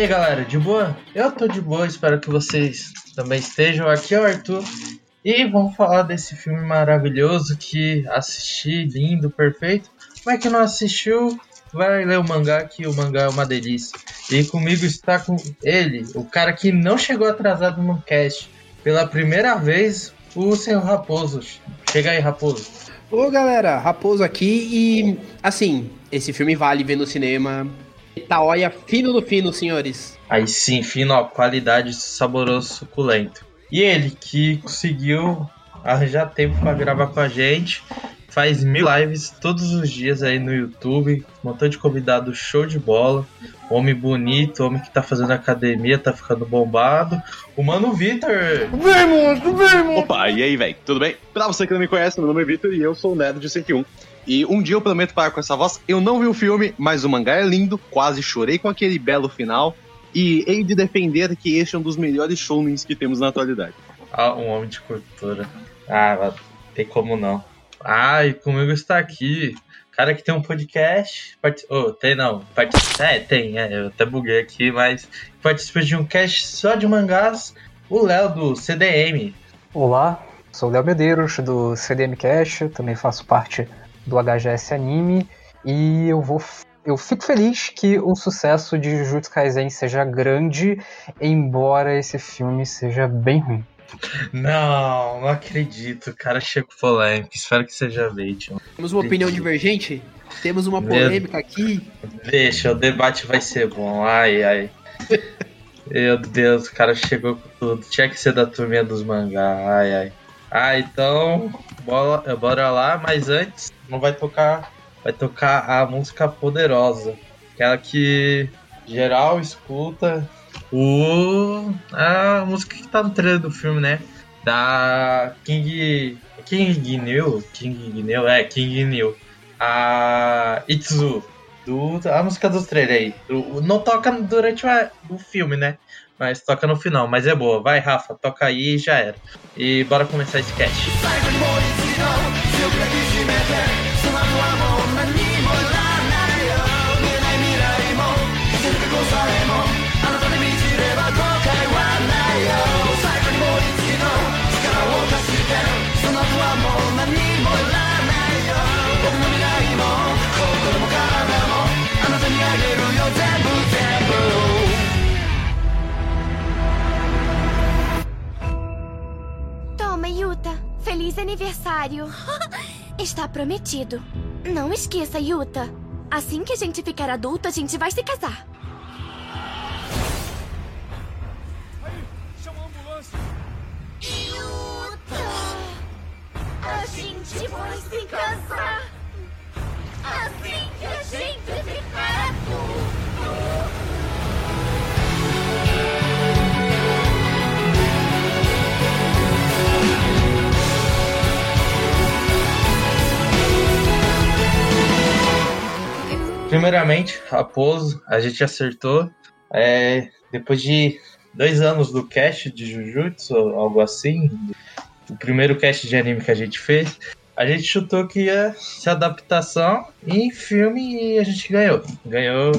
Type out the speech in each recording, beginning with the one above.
Aí galera, de boa? Eu tô de boa, espero que vocês também estejam. Aqui é o Arthur e vamos falar desse filme maravilhoso que assisti, lindo, perfeito. Mas que não assistiu, vai ler o mangá, que o mangá é uma delícia. E comigo está com ele, o cara que não chegou atrasado no cast. Pela primeira vez, o senhor Raposo. Chega aí, Raposo. Ô galera, Raposo aqui e assim, esse filme vale ver no cinema. Itaóia fino do fino, senhores. Aí sim, fino, ó, qualidade, saboroso, suculento. E ele que conseguiu arranjar tempo para gravar com a gente, faz mil lives todos os dias aí no YouTube, um montão de convidado show de bola, homem bonito, homem que tá fazendo academia, tá ficando bombado. O Mano Vitor! Vem, monstro, vem, monstro! Opa, e aí, velho, tudo bem? Pra você que não me conhece, meu nome é Vitor e eu sou o Nerd de 101. E um dia eu prometo parar com essa voz. Eu não vi o filme, mas o mangá é lindo, quase chorei com aquele belo final. E hei de defender que este é um dos melhores shounens que temos na atualidade. Ah, um homem de cultura. Ah, tem como não. Ah, e comigo está aqui. Cara que tem um podcast. Part... Oh, tem não. Part... É, tem, é, eu até buguei aqui, mas participa de um cast só de mangás. O Léo do CDM. Olá, sou o Léo Medeiros do CDM Cast, também faço parte do HGS Anime e eu vou eu fico feliz que o sucesso de Jujutsu Kaisen seja grande, embora esse filme seja bem ruim. Não, não acredito. O cara chega polêmico. Espero que seja vítima. Temos uma opinião divergente? Temos uma polêmica Meu... aqui? Deixa, o debate vai ser bom. Ai, ai. Meu Deus, o cara chegou com tudo. Tinha que ser da turminha dos mangá. Ai, ai. Ah, então, bora, bora lá, mas antes não vai tocar, vai tocar a música poderosa, aquela que geral escuta o a música que tá no trailer do filme, né? Da King King Gnil, King Gnil, é King Gnil. A Itzu do a música do trailer aí. não toca durante o filme, né? Mas toca no final, mas é boa. Vai, Rafa, toca aí e já era. E bora começar esse cast. Aniversário! Está prometido. Não esqueça, Yuta. Assim que a gente ficar adulto, a gente vai se casar. Primeiramente, Raposo, a gente acertou. É, depois de dois anos do cast de Jujutsu, algo assim, o primeiro cast de anime que a gente fez, a gente chutou que ia ser adaptação em filme e a gente ganhou. Ganhou,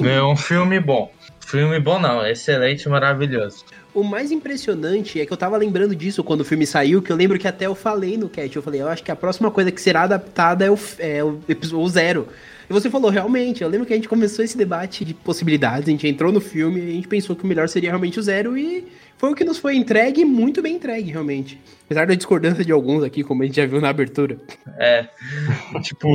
ganhou um filme bom. Filme bom não, excelente, maravilhoso. O mais impressionante é que eu tava lembrando disso quando o filme saiu, que eu lembro que até eu falei no cast, eu falei, eu acho que a próxima coisa que será adaptada é o, é o, o Zero. E você falou, realmente, eu lembro que a gente começou esse debate de possibilidades, a gente entrou no filme a gente pensou que o melhor seria realmente o zero e foi o que nos foi entregue, muito bem entregue, realmente. Apesar da discordância de alguns aqui, como a gente já viu na abertura. É, tipo,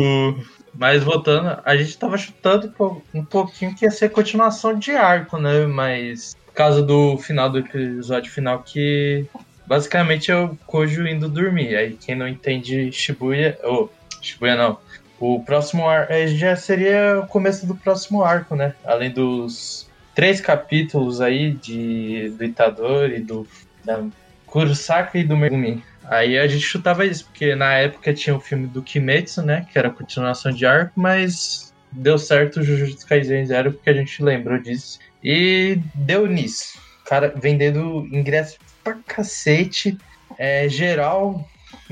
mas voltando, a gente tava chutando um pouquinho que ia ser continuação de arco, né? Mas por causa do final do episódio final que basicamente é o Kojo indo dormir. Aí quem não entende Shibuya, ou oh, Shibuya não, o próximo arco é, já seria o começo do próximo arco, né? Além dos três capítulos aí de do Itadori, do da Kurosaka e do Megumi. Aí a gente chutava isso, porque na época tinha o filme do Kimetsu, né? Que era continuação de arco, mas deu certo o Jujutsu Kaisen Zero, porque a gente lembrou disso. E deu nisso. Cara, vendendo ingresso pra cacete. É, geral,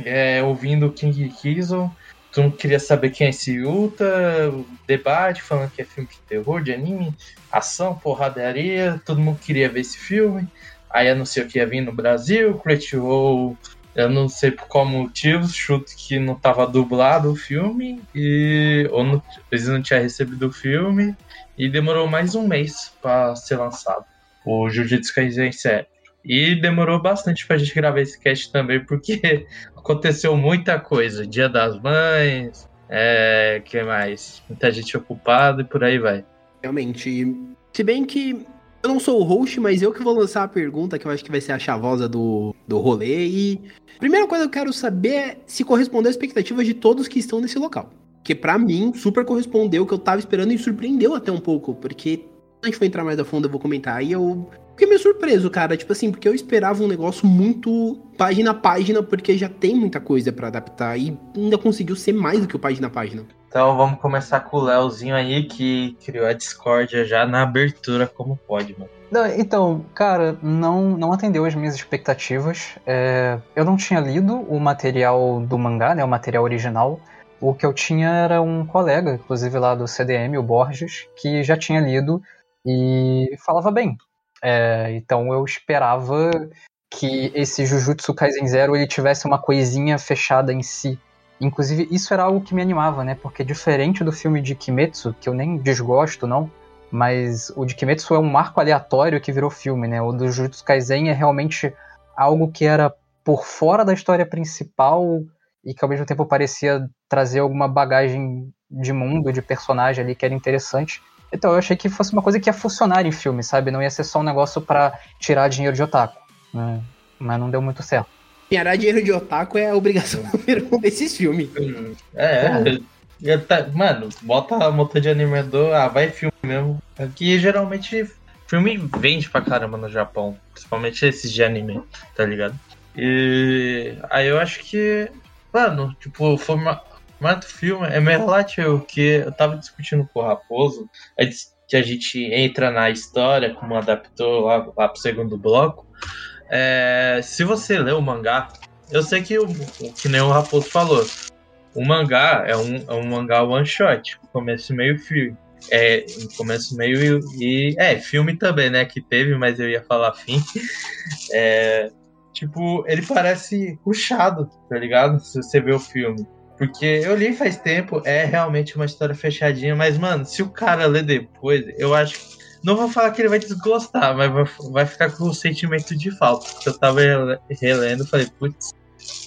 é, ouvindo King Kizo todo mundo queria saber quem é esse Yuta, debate falando que é filme de terror, de anime, ação, porradaria, todo mundo queria ver esse filme. Aí anunciou que ia vir no Brasil, Crunchyroll, eu não sei por qual motivo, chuto que não estava dublado o filme, e, ou não, eles não tinham recebido o filme, e demorou mais um mês para ser lançado, o Jujutsu Kaisen 7. E demorou bastante pra gente gravar esse cast também, porque aconteceu muita coisa. Dia das Mães, é, que mais? Muita gente ocupada e por aí vai. Realmente. Se bem que eu não sou o host, mas eu que vou lançar a pergunta, que eu acho que vai ser a chavosa do, do rolê. E primeira coisa que eu quero saber é se correspondeu às expectativas de todos que estão nesse local. Que para mim, super correspondeu o que eu tava esperando e surpreendeu até um pouco, porque a gente for entrar mais a fundo, eu vou comentar. E eu fiquei meio surpreso, cara. Tipo assim, porque eu esperava um negócio muito página a página, porque já tem muita coisa para adaptar. E ainda conseguiu ser mais do que o página a página. Então vamos começar com o Léozinho aí, que criou a discórdia já na abertura, como pode, mano. Não, então, cara, não, não atendeu as minhas expectativas. É, eu não tinha lido o material do mangá, né, o material original. O que eu tinha era um colega, inclusive lá do CDM, o Borges, que já tinha lido e falava bem. É, então eu esperava que esse Jujutsu Kaisen Zero ele tivesse uma coisinha fechada em si. Inclusive, isso era algo que me animava, né? Porque diferente do filme de Kimetsu, que eu nem desgosto, não, mas o de Kimetsu é um marco aleatório que virou filme, né? O do Jujutsu Kaisen é realmente algo que era por fora da história principal e que ao mesmo tempo parecia trazer alguma bagagem de mundo, de personagem ali que era interessante. Então eu achei que fosse uma coisa que ia funcionar em filme, sabe? Não ia ser só um negócio para tirar dinheiro de otaku. Né? Mas não deu muito certo. Tirar dinheiro de otaku é a obrigação número um desses filmes. É, é, tá, mano, bota a motor de animador, ah, vai filme mesmo. Aqui geralmente filme vende pra caramba no Japão, principalmente esses de anime, tá ligado? E aí eu acho que, mano, tipo, foi uma, mas o filme é meio relativo, que eu tava discutindo com o Raposo, que a gente entra na história, como adaptou lá, lá pro segundo bloco. É, se você lê o mangá, eu sei que, o, que nem o Raposo falou, o mangá é um, é um mangá one shot, começo, meio e fim. É, começo, meio e, e. É, filme também, né? Que teve, mas eu ia falar fim. É, tipo, ele parece ruchado, tá ligado? Se você vê o filme. Porque eu li faz tempo, é realmente uma história fechadinha, mas, mano, se o cara ler depois, eu acho. Não vou falar que ele vai desgostar, mas vai, vai ficar com o sentimento de falta. Porque eu tava relendo e falei, putz,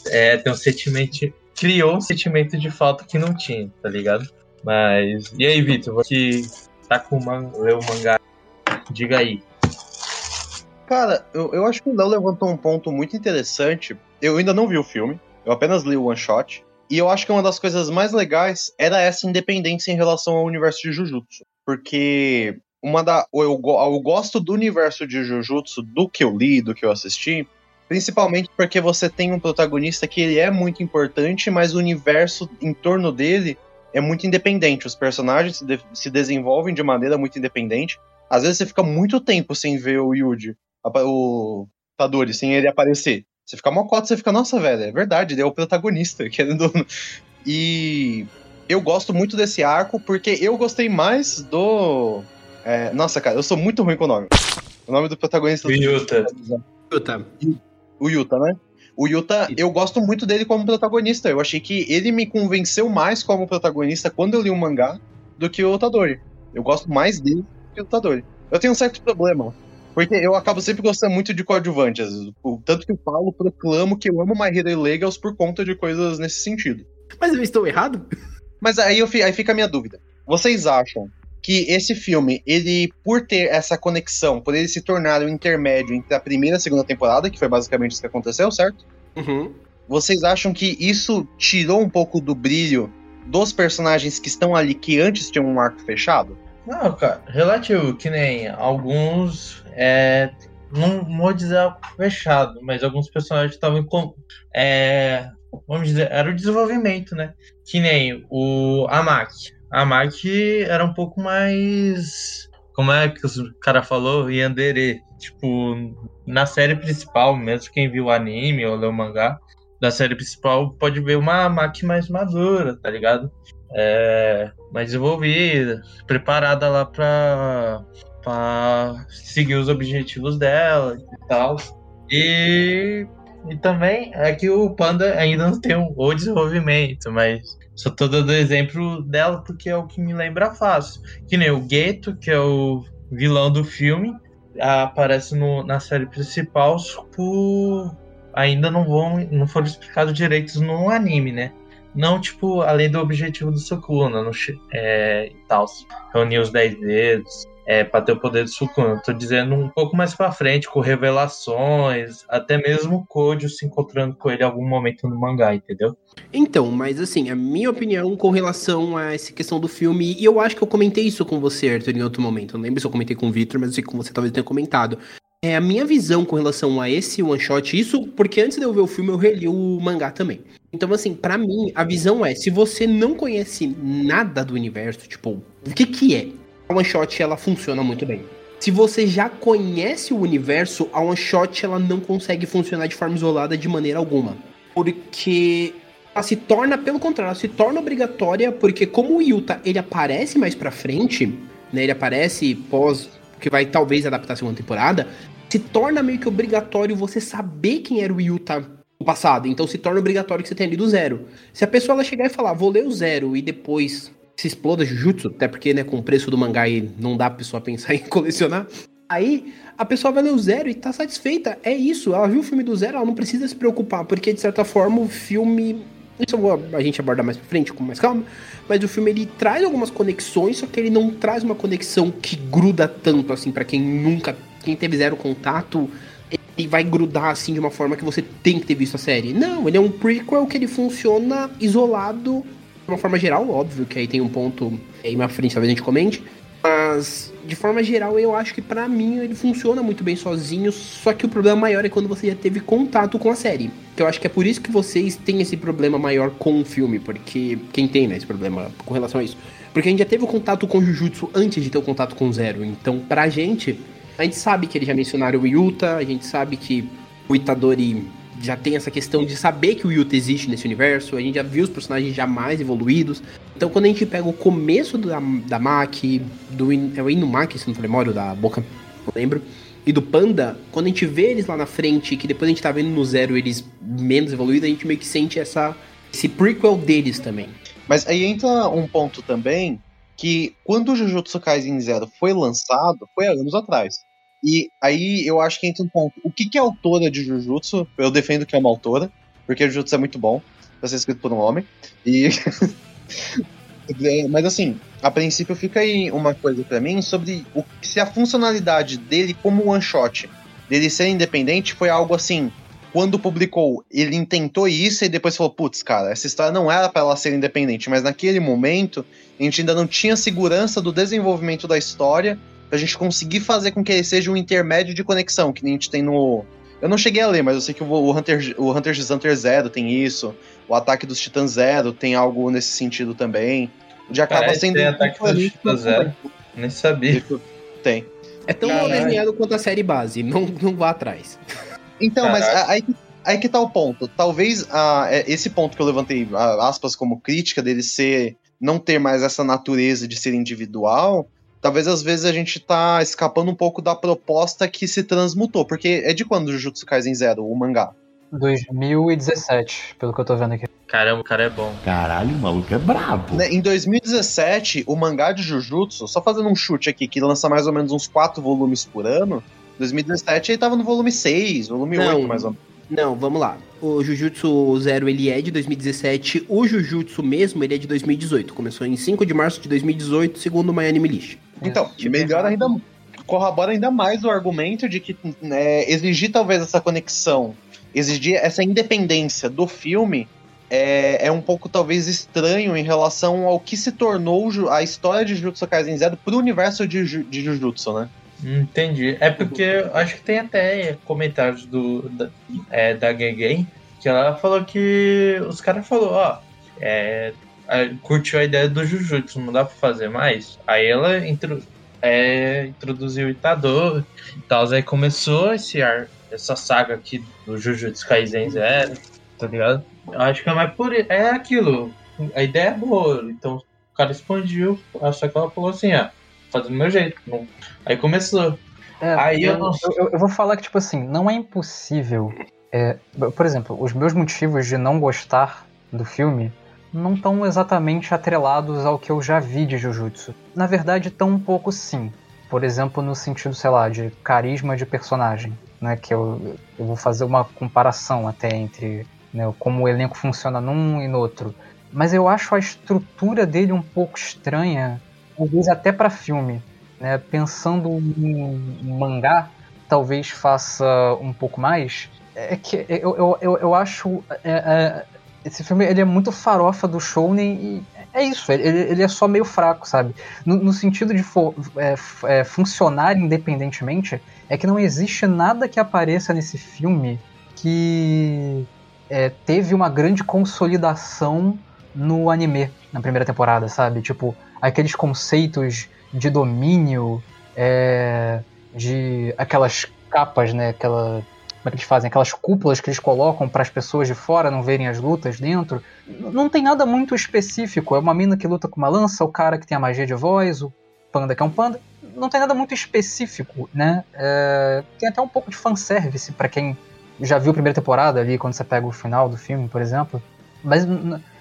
é, tem um sentimento. Criou um sentimento de falta que não tinha, tá ligado? Mas. E aí, Vitor, você tá com o man... leu o mangá? Diga aí. Cara, eu, eu acho que o Léo levantou um ponto muito interessante. Eu ainda não vi o filme, eu apenas li o one shot. E eu acho que uma das coisas mais legais era essa independência em relação ao universo de Jujutsu. Porque uma da. Eu, eu gosto do universo de Jujutsu, do que eu li, do que eu assisti. Principalmente porque você tem um protagonista que ele é muito importante, mas o universo em torno dele é muito independente. Os personagens se, de, se desenvolvem de maneira muito independente. Às vezes você fica muito tempo sem ver o Yuji, o Tadori, sem ele aparecer. Você fica mocota, você fica, nossa, velho, é verdade, ele é o protagonista, querendo. E eu gosto muito desse arco porque eu gostei mais do. É, nossa, cara, eu sou muito ruim com o nome. O nome do protagonista. O Yuta. Yuta. O Yuta, né? O Yuta, eu gosto muito dele como protagonista. Eu achei que ele me convenceu mais como protagonista quando eu li o mangá do que o Tadori. Eu gosto mais dele do que o Tadori. Eu tenho um certo problema. Porque eu acabo sempre gostando muito de coadjuvantes. Tanto que eu falo, proclamo que eu amo My Hero Legals por conta de coisas nesse sentido. Mas eu estou errado? Mas aí, eu, aí fica a minha dúvida. Vocês acham que esse filme, ele, por ter essa conexão, por ele se tornar o um intermédio entre a primeira e a segunda temporada, que foi basicamente isso que aconteceu, certo? Uhum. Vocês acham que isso tirou um pouco do brilho dos personagens que estão ali que antes tinham um arco fechado? Não, cara, relativo, que nem alguns. É, não vou dizer fechado, mas alguns personagens estavam. É, vamos dizer, era o desenvolvimento, né? Que nem o Amaki. A Amaki era um pouco mais. Como é que o cara falou? Yandere. Tipo, na série principal, mesmo quem viu o anime ou leu o mangá, da série principal pode ver uma Maki mais madura, tá ligado? É, mais desenvolvida, preparada lá pra, pra seguir os objetivos dela e tal. E, e também é que o Panda ainda não tem um, o desenvolvimento, mas só tô dando exemplo dela porque é o que me lembra fácil. Que nem o Geto, que é o vilão do filme, aparece no, na série principal por ainda não vão não foram explicados direitos no anime, né? Não, tipo, além do objetivo do Sukuna no, é, e tal. Reunir os 10 dedos, é, para ter o poder do Sukuna. Tô dizendo um pouco mais para frente, com revelações, até mesmo o Kojo se encontrando com ele em algum momento no mangá, entendeu? Então, mas assim, a minha opinião com relação a essa questão do filme, e eu acho que eu comentei isso com você, Arthur, em outro momento. Não lembro se eu comentei com o Victor, mas eu sei que você talvez tenha comentado. É a minha visão com relação a esse one shot, isso porque antes de eu ver o filme eu reli o mangá também. Então, assim, para mim, a visão é: se você não conhece nada do universo, tipo, o que que é? A one shot ela funciona muito bem. Se você já conhece o universo, a one shot ela não consegue funcionar de forma isolada de maneira alguma. Porque ela se torna, pelo contrário, ela se torna obrigatória, porque como o Yuta ele aparece mais pra frente, né? Ele aparece pós que vai talvez adaptar a segunda temporada, se torna meio que obrigatório você saber quem era o Yuta passado. Então se torna obrigatório que você tenha lido o zero. Se a pessoa ela chegar e falar, vou ler o zero e depois se exploda Jujutsu, até porque, né, com o preço do mangá aí não dá pra pessoa pensar em colecionar. Aí a pessoa vai ler o zero e tá satisfeita. É isso, ela viu o filme do zero, ela não precisa se preocupar, porque de certa forma o filme. Isso vou, a gente abordar mais pra frente com mais calma. Mas o filme ele traz algumas conexões, só que ele não traz uma conexão que gruda tanto assim para quem nunca. Quem teve zero contato, ele vai grudar assim de uma forma que você tem que ter visto a série. Não, ele é um prequel que ele funciona isolado de uma forma geral, óbvio que aí tem um ponto aí na frente, talvez a gente comente. Mas, de forma geral, eu acho que para mim ele funciona muito bem sozinho. Só que o problema maior é quando você já teve contato com a série. Que eu acho que é por isso que vocês têm esse problema maior com o filme. Porque quem tem, né, esse problema com relação a isso? Porque a gente já teve o contato com Jujutsu antes de ter o contato com Zero. Então, pra gente, a gente sabe que eles já mencionaram o Yuta, a gente sabe que o Itadori já tem essa questão de saber que o Yuta existe nesse universo, a gente já viu os personagens já mais evoluídos. Então quando a gente pega o começo da, da Maki, do é o Inumaki, se não for memória, da boca, não lembro, e do Panda, quando a gente vê eles lá na frente, que depois a gente tá vendo no Zero eles menos evoluídos, a gente meio que sente essa, esse prequel deles também. Mas aí entra um ponto também, que quando o Jujutsu Kaisen Zero foi lançado, foi há anos atrás. E aí eu acho que entra um ponto. O que, que é autora de Jujutsu? Eu defendo que é uma autora, porque Jujutsu é muito bom pra ser escrito por um homem. E. Mas assim, a princípio fica aí uma coisa para mim sobre o, se a funcionalidade dele como one shot, dele ser independente, foi algo assim. Quando publicou, ele intentou isso e depois falou: putz, cara, essa história não era para ela ser independente, mas naquele momento a gente ainda não tinha segurança do desenvolvimento da história pra gente conseguir fazer com que ele seja um intermédio de conexão, que nem a gente tem no. Eu não cheguei a ler, mas eu sei que o Hunter, o Hunter x Hunter Zero tem isso, o Ataque dos Titãs Zero tem algo nesse sentido também. Onde acaba Parece sendo. tem Ataque dos Titãs Zero. Nem sabia. Tem. É tão Caralho. quanto a série base, não, não vá atrás. Então, mas Caraca. aí, aí que tá o ponto. Talvez ah, esse ponto que eu levantei, aspas, como crítica dele ser. não ter mais essa natureza de ser individual. Talvez às vezes a gente tá escapando um pouco da proposta que se transmutou. Porque é de quando o Jujutsu Kaisen Zero, o mangá? 2017, pelo que eu tô vendo aqui. Caramba, o cara é bom. Caralho, o maluco é brabo. Né, Em 2017, o mangá de Jujutsu, só fazendo um chute aqui, que lança mais ou menos uns 4 volumes por ano. 2017 ele tava no volume 6, volume Não. 8, mais ou menos. Não, vamos lá. O Jujutsu Zero ele é de 2017, o Jujutsu mesmo ele é de 2018. Começou em 5 de março de 2018, segundo o My Anime List. Então, tipo, melhor ainda. Corrobora ainda mais o argumento de que né, exigir talvez essa conexão, exigir essa independência do filme é, é um pouco talvez estranho em relação ao que se tornou a história de Jujutsu Kaisen Zero pro universo de, Ju- de Jujutsu, né? Entendi. É porque acho que tem até comentários do, da, é, da Gegen que ela falou que os caras falaram, ó, é, curtiu a ideia do Jujutsu, não dá pra fazer mais. Aí ela intro, é, introduziu o Itadori e tal. Aí começou esse ar, essa saga aqui do Jujutsu Kaisen Zero. tá ligado? Eu acho que é mais por. É aquilo. A ideia é boa, então o cara expandiu, só que ela falou assim, ah, fazendo do meu jeito. Não. Aí começou. É, Aí eu eu, não- eu- eu vou falar que, tipo assim, não é impossível. é, por exemplo, os meus motivos de não gostar do filme não estão exatamente atrelados ao que eu já vi de Jujutsu. Na verdade, estão um pouco sim. Por exemplo, no sentido, sei lá, de carisma de personagem. Né, que eu, eu vou fazer uma comparação até entre né, como o elenco funciona num e no outro. Mas eu acho a estrutura dele um pouco estranha, talvez até para filme né, pensando em mangá, talvez faça um pouco mais. É que eu, eu, eu, eu acho. é, é, esse filme ele é muito farofa do Shounen e é isso, ele, ele é só meio fraco, sabe? No, no sentido de fo- é, é, funcionar independentemente, é que não existe nada que apareça nesse filme que é, teve uma grande consolidação no anime na primeira temporada, sabe? Tipo, aqueles conceitos de domínio, é, de aquelas capas, né? Aquela, como é que eles fazem? Aquelas cúpulas que eles colocam para as pessoas de fora não verem as lutas dentro. Não tem nada muito específico. É uma mina que luta com uma lança, o cara que tem a magia de voz, o panda que é um panda. Não tem nada muito específico, né? É, tem até um pouco de fanservice para quem já viu a primeira temporada ali, quando você pega o final do filme, por exemplo. Mas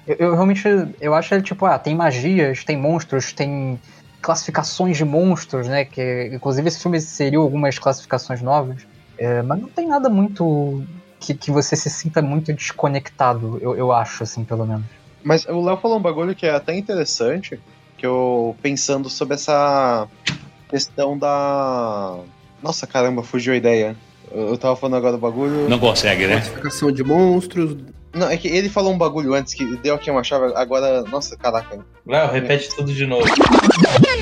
eu, eu realmente eu acho ele tipo, ah, tem magias, tem monstros, tem classificações de monstros, né? Que inclusive esse filme inseriu algumas classificações novas. É, mas não tem nada muito que, que você se sinta muito desconectado, eu, eu acho, assim, pelo menos. Mas o Léo falou um bagulho que é até interessante, que eu pensando sobre essa questão da. Nossa caramba, fugiu a ideia. Eu eu tava falando agora do bagulho. Não consegue, né? Classificação de monstros. Não, é que ele falou um bagulho antes que deu aqui uma chave, agora. Nossa, caraca. Léo, repete tudo de novo.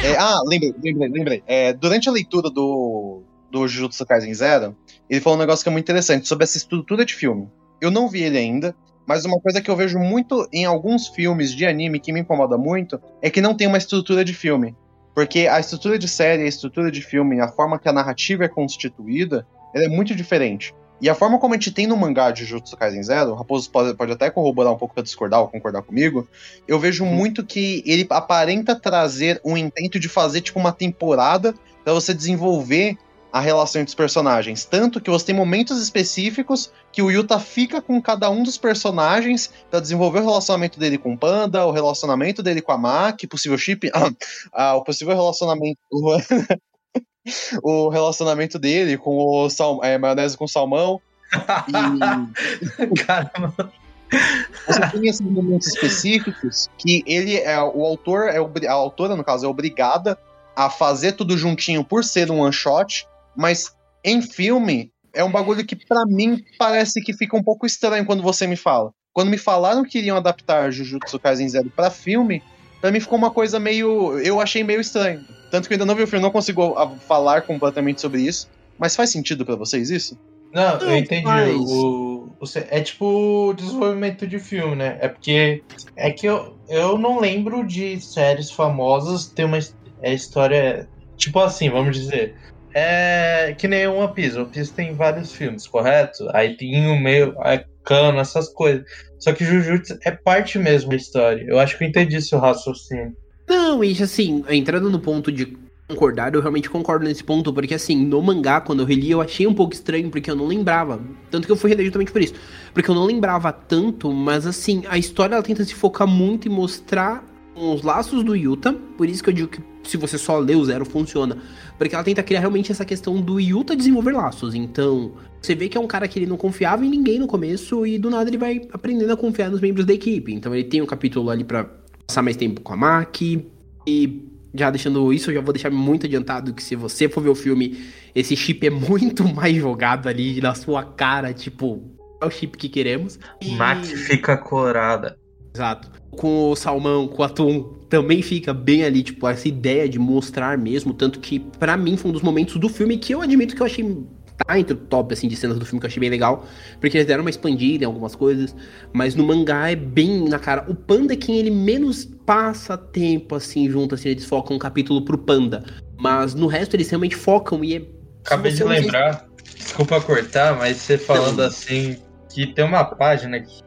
É, ah, lembrei, lembrei, lembrei. É, durante a leitura do, do Jujutsu Kaisen Zero, ele falou um negócio que é muito interessante sobre essa estrutura de filme. Eu não vi ele ainda, mas uma coisa que eu vejo muito em alguns filmes de anime que me incomoda muito é que não tem uma estrutura de filme. Porque a estrutura de série, a estrutura de filme, a forma que a narrativa é constituída, ela é muito diferente. E a forma como a gente tem no mangá de Jujutsu Kaisen Zero, o Raposo pode, pode até corroborar um pouco pra discordar ou concordar comigo, eu vejo muito que ele aparenta trazer um intento de fazer tipo uma temporada pra você desenvolver a relação entre os personagens. Tanto que você tem momentos específicos que o Yuta fica com cada um dos personagens pra desenvolver o relacionamento dele com o Panda, o relacionamento dele com a Maki, possível chip, ah, o possível relacionamento. O relacionamento dele com o sal, é, maionese com salmão. E Caramba. você tem esses momentos específicos que ele é o autor é a autora no caso é obrigada a fazer tudo juntinho por ser um one shot, mas em filme é um bagulho que pra mim parece que fica um pouco estranho quando você me fala. Quando me falaram que iriam adaptar Jujutsu Kaisen Zero pra filme, pra mim ficou uma coisa meio eu achei meio estranho. Tanto que eu ainda não vi o filme, não consigo falar completamente sobre isso. Mas faz sentido pra vocês isso? Não, Não eu entendi. faz. O, o, é tipo desenvolvimento de filme, né? É porque. É que eu, eu não lembro de séries famosas ter uma é, história. Tipo assim, vamos dizer. É que nem One Piece. One Piece tem vários filmes, correto? Aí tem o meio, é cano, essas coisas. Só que Jujutsu é parte mesmo da história. Eu acho que eu entendi seu raciocínio. Não, e assim, entrando no ponto de concordar, eu realmente concordo nesse ponto, porque assim, no mangá, quando eu reli, eu achei um pouco estranho, porque eu não lembrava. Tanto que eu fui reler justamente por isso. Porque eu não lembrava tanto, mas assim, a história ela tenta se focar muito em mostrar os laços do Yuta. Por isso que eu digo que se você só lê o Zero, funciona. Porque ela tenta criar realmente essa questão do Yuta desenvolver laços. Então, você vê que é um cara que ele não confiava em ninguém no começo, e do nada ele vai aprendendo a confiar nos membros da equipe. Então ele tem um capítulo ali pra passar mais tempo com a Maki. E já deixando isso, eu já vou deixar muito adiantado que se você for ver o filme, esse chip é muito mais jogado ali na sua cara, tipo, é o chip que queremos. E- Max fica corada. Exato. Com o salmão, com o atum, também fica bem ali, tipo, essa ideia de mostrar mesmo. Tanto que, pra mim, foi um dos momentos do filme que eu admito que eu achei. Tá entre o top, assim, de cenas do filme que eu achei bem legal. Porque eles deram uma expandida em algumas coisas. Mas no mangá é bem na cara. O Panda é quem ele menos passa tempo, assim, junto, assim, eles focam um capítulo pro Panda. Mas no resto eles realmente focam e é. Acabei de não- lembrar, desculpa cortar, mas você falando assim, que tem uma página que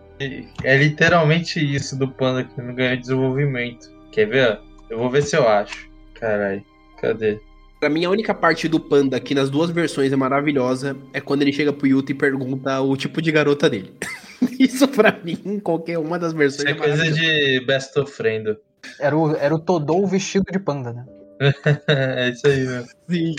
É literalmente isso do panda que não ganhou desenvolvimento. Quer ver? Eu vou ver se eu acho. Caralho, cadê? Pra mim, a única parte do Panda que nas duas versões é maravilhosa é quando ele chega pro Yuta e pergunta o tipo de garota dele. Isso pra mim, qualquer uma das versões Isso é coisa de Best of Friend. Era o, era o Todou vestido de panda, né? é isso aí, meu. Sim.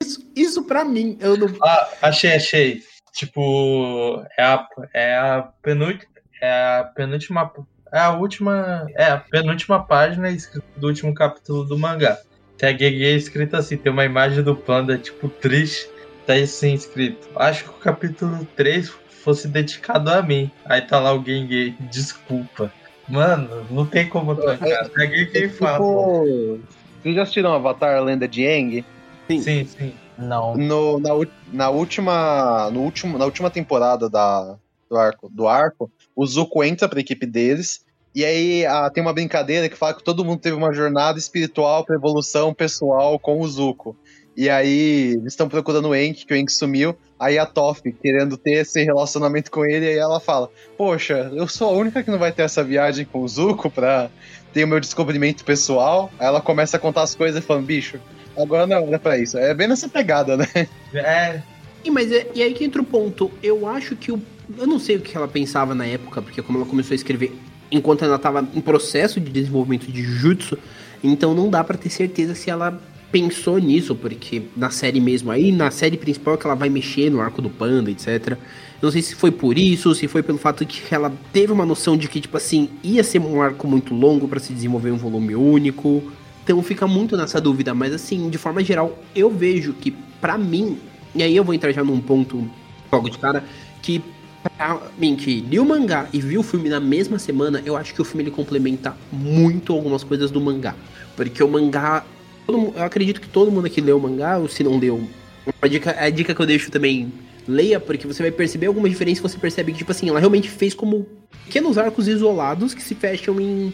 Isso, isso pra mim, eu não. Ah, achei, achei. Tipo, é a, é a penúltima. É a penúltima. É a última. É a penúltima página do último capítulo do mangá. Tem a Gege escrito assim, tem uma imagem do panda, tipo, triste. Tá assim escrito. Acho que o capítulo 3 fosse dedicado a mim. Aí tá lá o Genge, desculpa. Mano, não tem como trocar. É a Gege fala. Tipo, vocês já assistiram Avatar Lenda de Aang? Sim, sim. sim. Não. No, na, na, última, no último, na última temporada da, do, arco, do arco, o Zuko entra pra equipe deles. E aí a, tem uma brincadeira que fala que todo mundo teve uma jornada espiritual pra evolução pessoal com o Zuko. E aí eles estão procurando o Enki, que o Enki sumiu. Aí a Toph querendo ter esse relacionamento com ele, aí ela fala: Poxa, eu sou a única que não vai ter essa viagem com o Zuko pra ter o meu descobrimento pessoal. Aí ela começa a contar as coisas falando: Bicho, agora não é pra isso. É bem nessa pegada, né? É. E, mas é, e aí que entra o ponto. Eu acho que o. Eu não sei o que ela pensava na época, porque como ela começou a escrever enquanto ela estava em processo de desenvolvimento de Jutsu, então não dá para ter certeza se ela pensou nisso, porque na série mesmo aí, na série principal é que ela vai mexer no arco do panda, etc. Não sei se foi por isso, se foi pelo fato que ela teve uma noção de que, tipo assim, ia ser um arco muito longo para se desenvolver um volume único. Então fica muito nessa dúvida, mas assim, de forma geral, eu vejo que para mim, e aí eu vou entrar já num ponto logo de cara, que pra mim que li o mangá e viu o filme na mesma semana, eu acho que o filme ele complementa muito algumas coisas do mangá. Porque o mangá. eu acredito que todo mundo aqui leu o mangá, ou se não leu. A dica, a dica que eu deixo também, leia, porque você vai perceber alguma diferença você percebe que, tipo assim, ela realmente fez como pequenos arcos isolados que se fecham em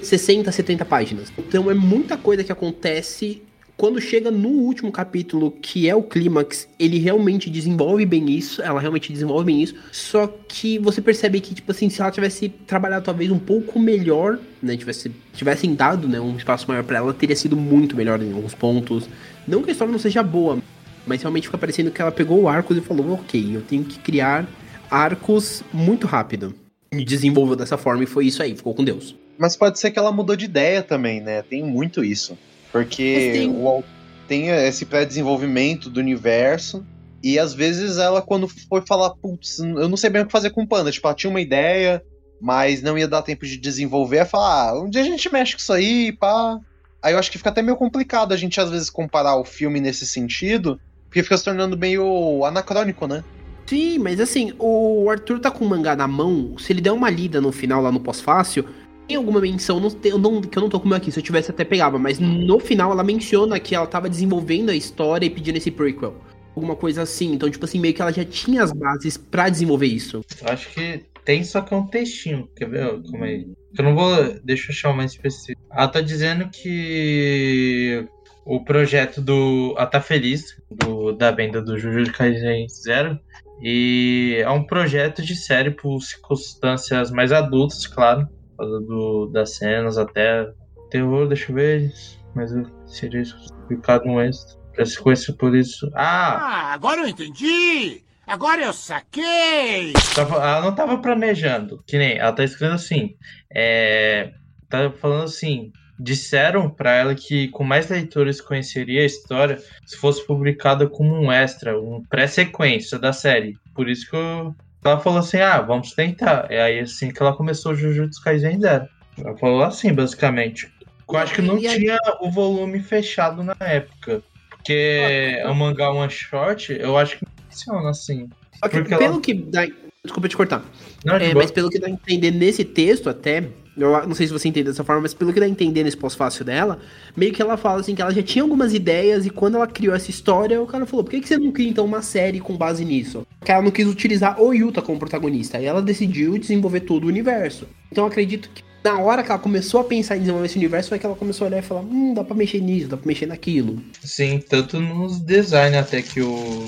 60, 70 páginas. Então é muita coisa que acontece quando chega no último capítulo, que é o clímax, ele realmente desenvolve bem isso, ela realmente desenvolve bem isso, só que você percebe que, tipo assim, se ela tivesse trabalhado talvez um pouco melhor, né, tivesse, tivessem dado, né, um espaço maior para ela, teria sido muito melhor em alguns pontos. Não que a história não seja boa, mas realmente fica parecendo que ela pegou o arcos e falou, ok, eu tenho que criar arcos muito rápido. E desenvolveu dessa forma e foi isso aí, ficou com Deus. Mas pode ser que ela mudou de ideia também, né? Tem muito isso. Porque tem... O, tem esse pré-desenvolvimento do universo. E às vezes ela, quando foi falar, putz, eu não sei bem o que fazer com o Panda. Tipo, ela tinha uma ideia, mas não ia dar tempo de desenvolver. Ela falar, ah, um dia a gente mexe com isso aí, pá. Aí eu acho que fica até meio complicado a gente às vezes comparar o filme nesse sentido, porque fica se tornando meio anacrônico, né? Sim, mas assim, o Arthur tá com o mangá na mão, se ele der uma lida no final lá no pós-fácil, tem alguma menção, não, eu não, que eu não tô com meu aqui, se eu tivesse até pegava, mas no final ela menciona que ela tava desenvolvendo a história e pedindo esse prequel. Alguma coisa assim. Então, tipo assim, meio que ela já tinha as bases para desenvolver isso. Acho que tem, só que é um textinho. Quer ver? Como é? Eu não vou. Deixa eu achar mais específico. Ela tá dizendo que o projeto do. Ela tá feliz, do, da venda do Jujutsu Kaisen Zero. E é um projeto de série por circunstâncias mais adultas, claro causa do, das cenas, até terror, deixa eu ver. Mas eu seria explicado no extra. Pra se conhecer por isso. Ah! Ah, agora eu entendi! Agora eu saquei! Tava, ela não tava planejando. Que nem, ela tá escrevendo assim. É, tá falando assim. Disseram para ela que com mais leitores conheceria a história se fosse publicada como um extra, um pré-sequência da série. Por isso que eu, ela falou assim: ah, vamos tentar. É aí assim que ela começou o Jujutsu Kaisen Zero. Ela falou assim, basicamente. Eu acho que não tinha o volume fechado na época. Porque ah, o mangá one shot, eu acho que não funciona assim. Okay, pelo ela... que dá. Desculpa te cortar. Não, é, mas pelo que dá a entender nesse texto, até, eu não sei se você entende dessa forma, mas pelo que dá a entender nesse pós-fácil dela, meio que ela fala assim que ela já tinha algumas ideias e quando ela criou essa história, o cara falou: por que, que você não cria então uma série com base nisso? Porque ela não quis utilizar o Yuta como protagonista. Aí ela decidiu desenvolver todo o universo. Então acredito que na hora que ela começou a pensar em desenvolver esse universo, foi que ela começou a olhar e falar: hum, dá pra mexer nisso, dá pra mexer naquilo. Sim, tanto nos design até que o.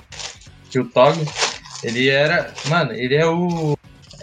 que o Tog, ele era. Mano, ele é o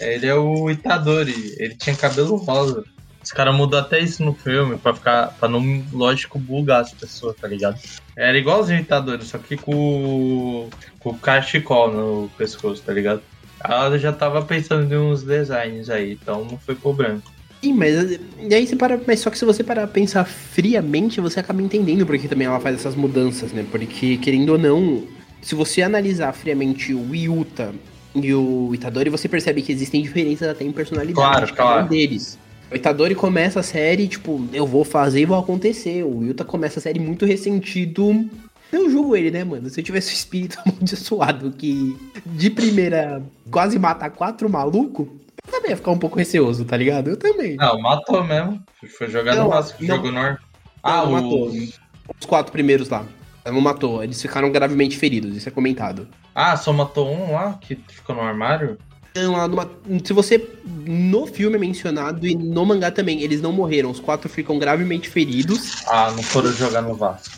Ele é o Itadori. Ele tinha cabelo rosa. Os caras mudam até isso no filme pra ficar. pra não, lógico, bugar as pessoas, tá ligado? Era igualzinho o Itadori, só que com, com o cachecol no pescoço, tá ligado? Ela já tava pensando em uns designs aí, então não foi pro branco. Sim, mas e aí você para, mas só que se você parar pensar friamente, você acaba entendendo porque também ela faz essas mudanças, né? Porque querendo ou não, se você analisar friamente o Yuta e o Itadori, você percebe que existem diferenças até em personalidade Claro, de cada um claro. deles. O Itadori começa a série, tipo, eu vou fazer e vou acontecer. O Yuta começa a série muito ressentido. Eu julgo ele, né, mano? Se eu tivesse o espírito amaldiçoado que de primeira quase mata quatro malucos, eu também ia ficar um pouco receoso, tá ligado? Eu também. Não, matou mesmo. Foi jogar Não, no Vasco, jogo normal. Ah, Ah, não o. matou. Os quatro primeiros lá. Não matou. Eles ficaram gravemente feridos, isso é comentado. Ah, só matou um lá que ficou no armário? Não, lá numa- se você. No filme é mencionado e no mangá também, eles não morreram. Os quatro ficam gravemente feridos. Ah, não foram jogar no Vasco.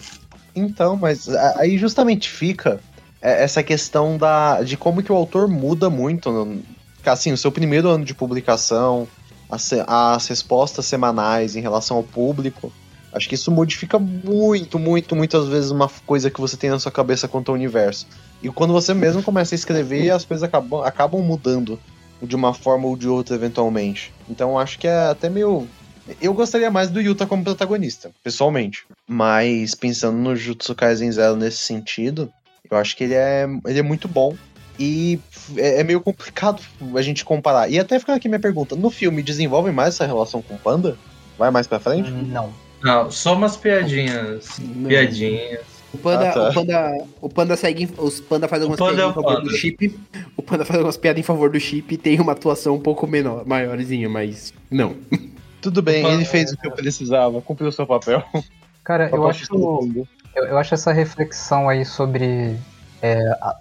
Então, mas aí justamente fica é, essa questão da, de como que o autor muda muito. no- Assim, o seu primeiro ano de publicação, as, as respostas semanais em relação ao público. Acho que isso modifica muito, muito, muitas vezes uma coisa que você tem na sua cabeça quanto ao universo. E quando você mesmo começa a escrever, as coisas acabam, acabam mudando de uma forma ou de outra, eventualmente. Então acho que é até meio. Eu gostaria mais do Yuta como protagonista, pessoalmente. Mas pensando no Jutsu Kaisen Zero nesse sentido, eu acho que ele é, ele é muito bom. E é, é meio complicado a gente comparar. E até ficando aqui minha pergunta: no filme desenvolve mais essa relação com o Panda? Vai mais pra frente? Não. Não, só umas piadinhas. Não. Piadinhas. O panda, Ah, tá. o panda, o panda segue, os panda faz algumas Panda piadas é em favor panda. do chip. O panda faz algumas piadas em favor do chip e tem uma atuação um pouco menor, maiorzinha, mas não. Tudo bem, Panda- ele fez o que eu precisava, cumpriu o seu papel. Cara, eu acho, eu, eu acho essa reflexão aí sobre é, a-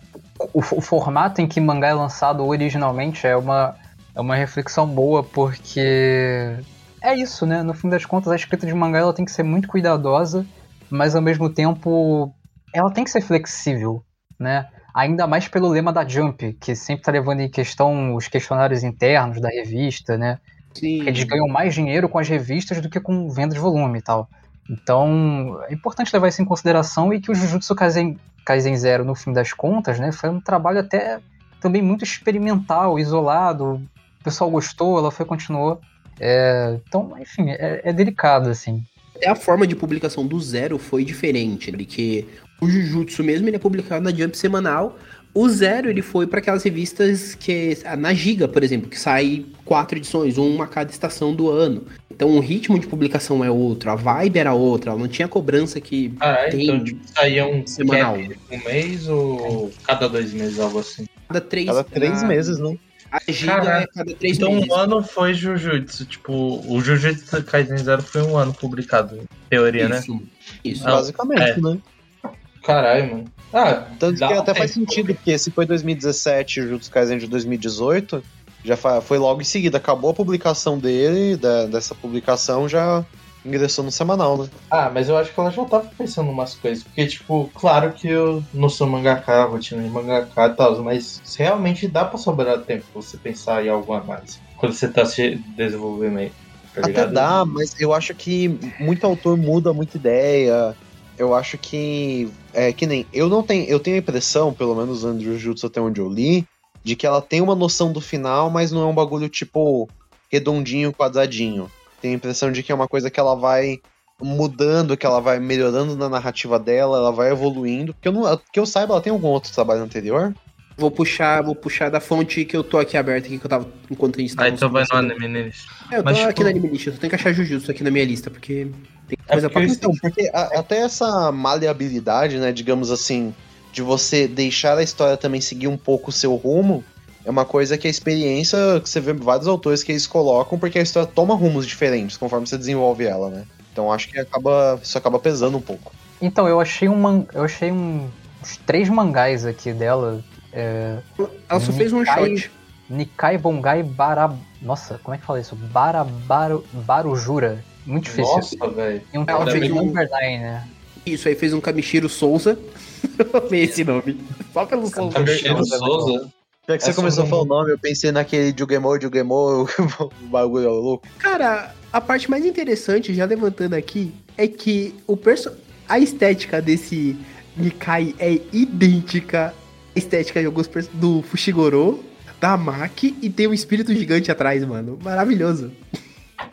o, o formato em que mangá é lançado originalmente é uma, é uma reflexão boa, porque é isso, né? No fim das contas, a escrita de mangá ela tem que ser muito cuidadosa, mas ao mesmo tempo ela tem que ser flexível, né? Ainda mais pelo lema da Jump, que sempre tá levando em questão os questionários internos da revista, né? Sim. Eles ganham mais dinheiro com as revistas do que com venda de volume e tal. Então, é importante levar isso em consideração e que o Jujutsu Kaisen, Kaisen Zero, no fim das contas, né, foi um trabalho até também muito experimental, isolado. O pessoal gostou, ela foi continuou. É, então, enfim, é, é delicado, assim. Até a forma de publicação do Zero foi diferente, porque o Jujutsu mesmo ele é publicado na Jump semanal. O Zero ele foi para aquelas revistas que na Giga, por exemplo, que sai quatro edições, uma a cada estação do ano. Então o ritmo de publicação é outro, a vibe era outra, ela não tinha cobrança que Caralho, tem então tipo, saía um semanal. um mês ou cada dois meses, algo assim? cada três, Cada três na- meses, né? A Giga Caralho. é cada três Então meses. um ano foi Jujutsu. Tipo, o Jujutsu Kaisen Zero foi um ano publicado, em teoria, né? Isso. Isso. Ah, Basicamente, é. né? Caralho, mano. Ah, Tanto dá que até faz sentido, porque se foi 2017 e o Jutsu Kaisen de 2018, já foi logo em seguida. Acabou a publicação dele, da- dessa publicação já ingressou no semanal, né? Ah, mas eu acho que ela já tava pensando umas coisas. Porque, tipo, claro que eu não sou mangaka, rotina de mangaka e tal, mas realmente dá pra sobrar tempo pra você pensar em algo a mais. Quando você tá se desenvolvendo aí. Tá Até ligado? dá, mas eu acho que muito autor muda muita ideia. Eu acho que. É que nem. Eu não tenho. Eu tenho a impressão, pelo menos no Jujutsu até onde eu li, de que ela tem uma noção do final, mas não é um bagulho tipo redondinho, quadradinho. Tenho a impressão de que é uma coisa que ela vai mudando, que ela vai melhorando na narrativa dela, ela vai evoluindo. Porque eu, não, que eu saiba, ela tem algum outro trabalho anterior? Vou puxar, vou puxar da fonte que eu tô aqui aberta aqui que eu tava enquanto a gente Ah, tava então vai no anime neles. É, eu tô Mas, aqui tipo- na anime list, eu só tenho que achar Jujutsu aqui na minha lista, porque tem É coisa pra porque Então, porque a- até essa maleabilidade, né, digamos assim, de você deixar a história também seguir um pouco o seu rumo, é uma coisa que a experiência, que você vê vários autores que eles colocam, porque a história toma rumos diferentes conforme você desenvolve ela, né? Então acho que acaba, isso acaba pesando um pouco. Então, eu achei um man... eu achei um... uns três mangás aqui dela. É... Ela só fez um Nikai- shot. Nikai Bongai Bara... Nossa, como é que fala isso? Barabaru... Barujura. Muito difícil. Nossa, velho. E um Ela tal de fez um- né? Isso aí fez um Kamishiro Souza. Eu amei esse nome. Só pelo Souza. Kamishiro Souza Já que você começou a falar o nome, eu pensei naquele Jugemo, Jugemo, o bagulho é louco. Cara, a parte mais interessante, já levantando aqui, é que o perso a estética desse Nikai é idêntica à estética de alguns perso- do Fushigoro, da Maki, e tem um espírito gigante atrás, mano. Maravilhoso.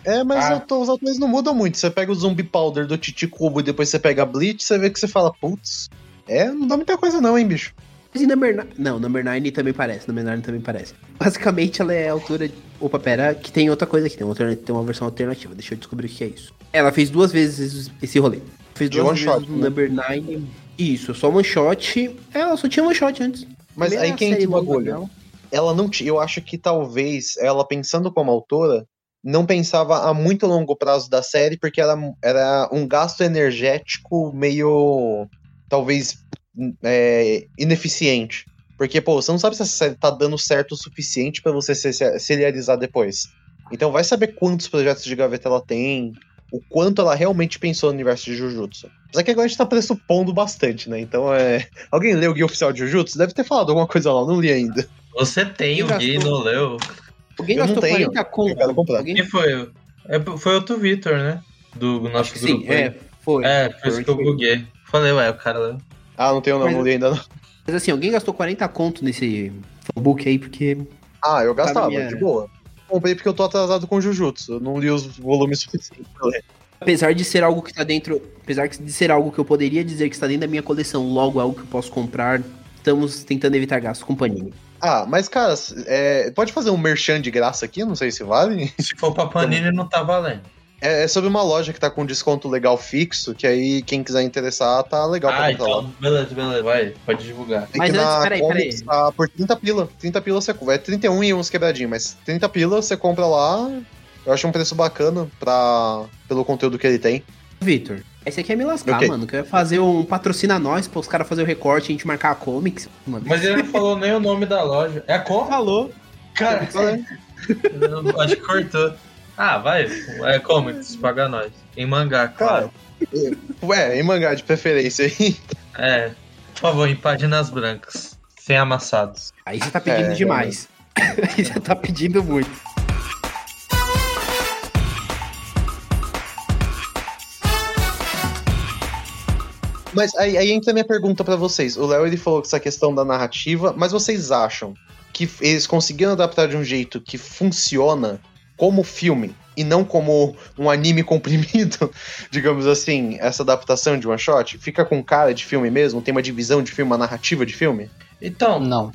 É, mas Ah. eu tô- os atores não mudam muito. Você pega o Zumbi Powder do Titi Cubo e depois você pega a Bleach, você vê que você fala, putz, é, não dá muita coisa não, hein, bicho. Mas e Number 9? Não, Number 9 também parece. Number 9 também parece. Basicamente, ela é a altura. De... Opa, pera, que tem outra coisa aqui. Tem, outra, tem uma versão alternativa. Deixa eu descobrir o que é isso. Ela fez duas vezes esse rolê. Fez De duas one vezes shot, no né? Number 9. Isso, só one shot. Ela só tinha one shot antes. Mas Primeira aí quem longa bagulho? Ela não tinha. Eu acho que talvez ela pensando como autora, não pensava a muito longo prazo da série, porque era, era um gasto energético meio. talvez. É, ineficiente. Porque, pô, você não sabe se essa série tá dando certo o suficiente pra você se se- serializar depois. Então vai saber quantos projetos de gaveta ela tem, o quanto ela realmente pensou no universo de Jujutsu. Mas é que agora a gente tá pressupondo bastante, né? Então é. Alguém leu o guia oficial de Jujutsu? Deve ter falado alguma coisa lá, eu não li ainda. Você tem o Quem Gui, gastou? não leu? Alguém Eu não gastou tenho. 40 conto. Eu quero comprar. Alguém... Quem foi? É, foi outro Vitor, né? Do nosso Sim, grupo. é, foi. É, por isso que eu buguei. Falei, ué, o cara leu. Ah, não tenho não, Mas- não li ainda não. Mas assim, alguém gastou 40 conto nesse book aí, porque. Ah, eu gastava, minha- de boa. Comprei porque eu tô atrasado com Jujutsu. Eu não li os volumes suficientes pra ler. Apesar de ser algo que tá dentro. Apesar de ser algo que eu poderia dizer que está dentro da minha coleção, logo algo que eu posso comprar, estamos tentando evitar gastos com Panini. Ah, mas cara, é, pode fazer um merchan de graça aqui? Não sei se vale. Se for pra Panini, não tá valendo. É, é sobre uma loja que tá com desconto legal fixo, que aí quem quiser interessar tá legal pra Ah, comprar lá. então, beleza, beleza. Vai, pode divulgar. É Mas que antes, na peraí, Comics peraí. tá por 30 pila. 30 pila você compra. É 31 e uns quebradinhos, mas 30 pila você compra lá. Eu acho um preço bacana pra, pelo conteúdo que ele tem. Vitor, esse aqui é me lascar, Ok. mano. Que eu ia fazer um patrocina nós, pra os caras fazer o recorte e a gente marcar a comics. Mano. Mas ele não falou nem o nome da loja. É como? falou. Cara, eu acho que cortou. Ah, vai. É comics, paga nós. Em mangá, claro. Ué, em mangá de preferência aí. É. Por favor, em páginas brancas. Sem amassados. Aí você tá pedindo É, demais. Aí você tá pedindo muito. Mas aí, aí entra a minha pergunta pra vocês. O Léo ele falou essa questão da narrativa, mas vocês acham que eles conseguiram adaptar de um jeito que funciona como filme e não como um anime comprimido, digamos assim, essa adaptação de one shot? Fica com cara de filme mesmo? Tem uma divisão de filme, uma narrativa de filme? Então, Não.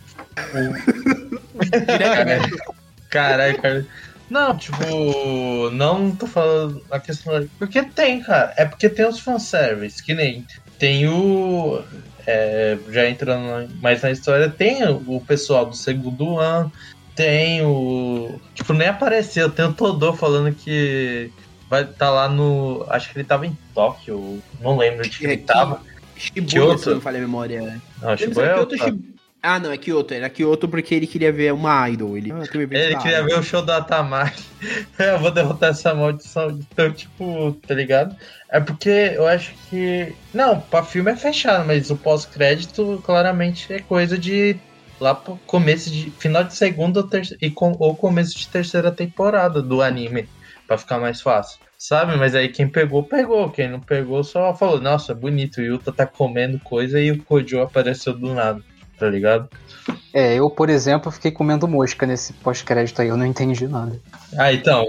Caralho, cara. Não, tipo, não tô falando a questão. Porque tem, cara. É porque tem os fanservice, que nem. Tem o. é, já entrando mais na história, tem o pessoal do segundo ano, tem o. Tipo, nem apareceu, tem o Todô falando que vai estar lá no. Acho que ele tava em Tóquio, não lembro de que ele tava. Shibuya, Kyoto. se não falha a memória. Não, foi é Kyoto. Shibu- Ah, não, é Kyoto. Era Kyoto porque ele queria ver uma idol. Ele, ah, Ele da queria idol. ver o show do Atamari. eu vou derrotar essa maldição. Então, tipo, tá ligado? É porque eu acho que. Não, pra filme é fechado, mas o pós-crédito claramente é coisa de. Lá pro começo de. Final de segunda ou, terce- e com- ou começo de terceira temporada do anime. Pra ficar mais fácil. Sabe? Mas aí quem pegou, pegou. Quem não pegou só falou: Nossa, bonito. O Yuta tá comendo coisa e o Kojo apareceu do nada. Tá ligado? É, eu, por exemplo, fiquei comendo mosca nesse pós-crédito aí, eu não entendi nada. Ah, então.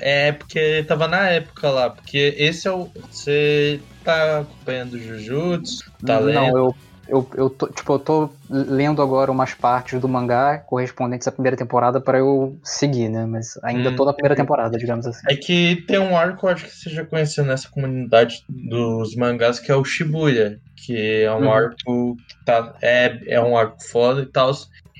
É porque tava na época lá. Porque esse é o. Você tá acompanhando Jujutsu, tá não, lendo. eu, eu, eu tô, tipo, eu tô lendo agora umas partes do mangá correspondentes à primeira temporada pra eu seguir, né? Mas ainda Hum. tô na primeira temporada, digamos assim. É que tem um arco, acho que você já conheceu nessa comunidade dos mangás, que é o Shibuya. Que é um Uhum. arco. que Tá, é, é um arco foda e tal.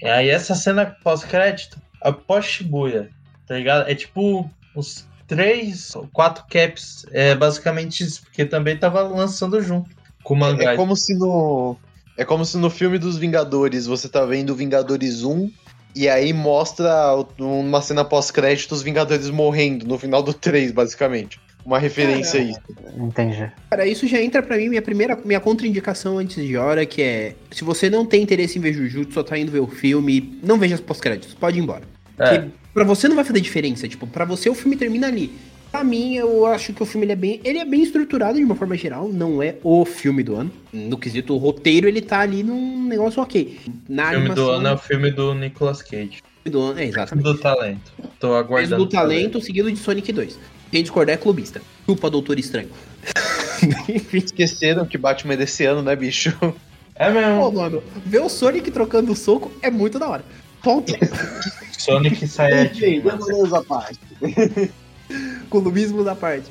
Aí essa cena pós-crédito, após Shibuya, tá ligado? É tipo os três, quatro caps. É basicamente isso, porque também tava lançando junto com o mangá. É como se no. É como se no filme dos Vingadores você tá vendo Vingadores 1 e aí mostra uma cena pós-crédito os Vingadores morrendo no final do 3, basicamente. uma referência aí. Entendi. Cara, isso já entra pra mim, minha primeira, minha contraindicação antes de hora, que é, se você não tem interesse em ver Jujutsu, só tá indo ver o filme, não veja os pós-créditos, pode ir embora. É. Que pra você não vai fazer diferença, tipo, pra você o filme termina ali. Pra mim, eu acho que o filme ele é bem, ele é bem estruturado de uma forma geral, não é o filme do ano. No quesito roteiro, ele tá ali num negócio ok. Na O filme do animação, ano é o filme do Nicolas Cage. filme do ano, é, exatamente. Do talento. Tô aguardando. do talento, seguido de Sonic 2. Quem discordar é clubista. Culpa Doutor Estranho. Esqueceram que Batman é desse ano, né, bicho? É mesmo. Pô, mano, ver o Sonic trocando soco é muito da hora. Ponto. Sonic Sayajin. beleza, parte. Clubismo da parte.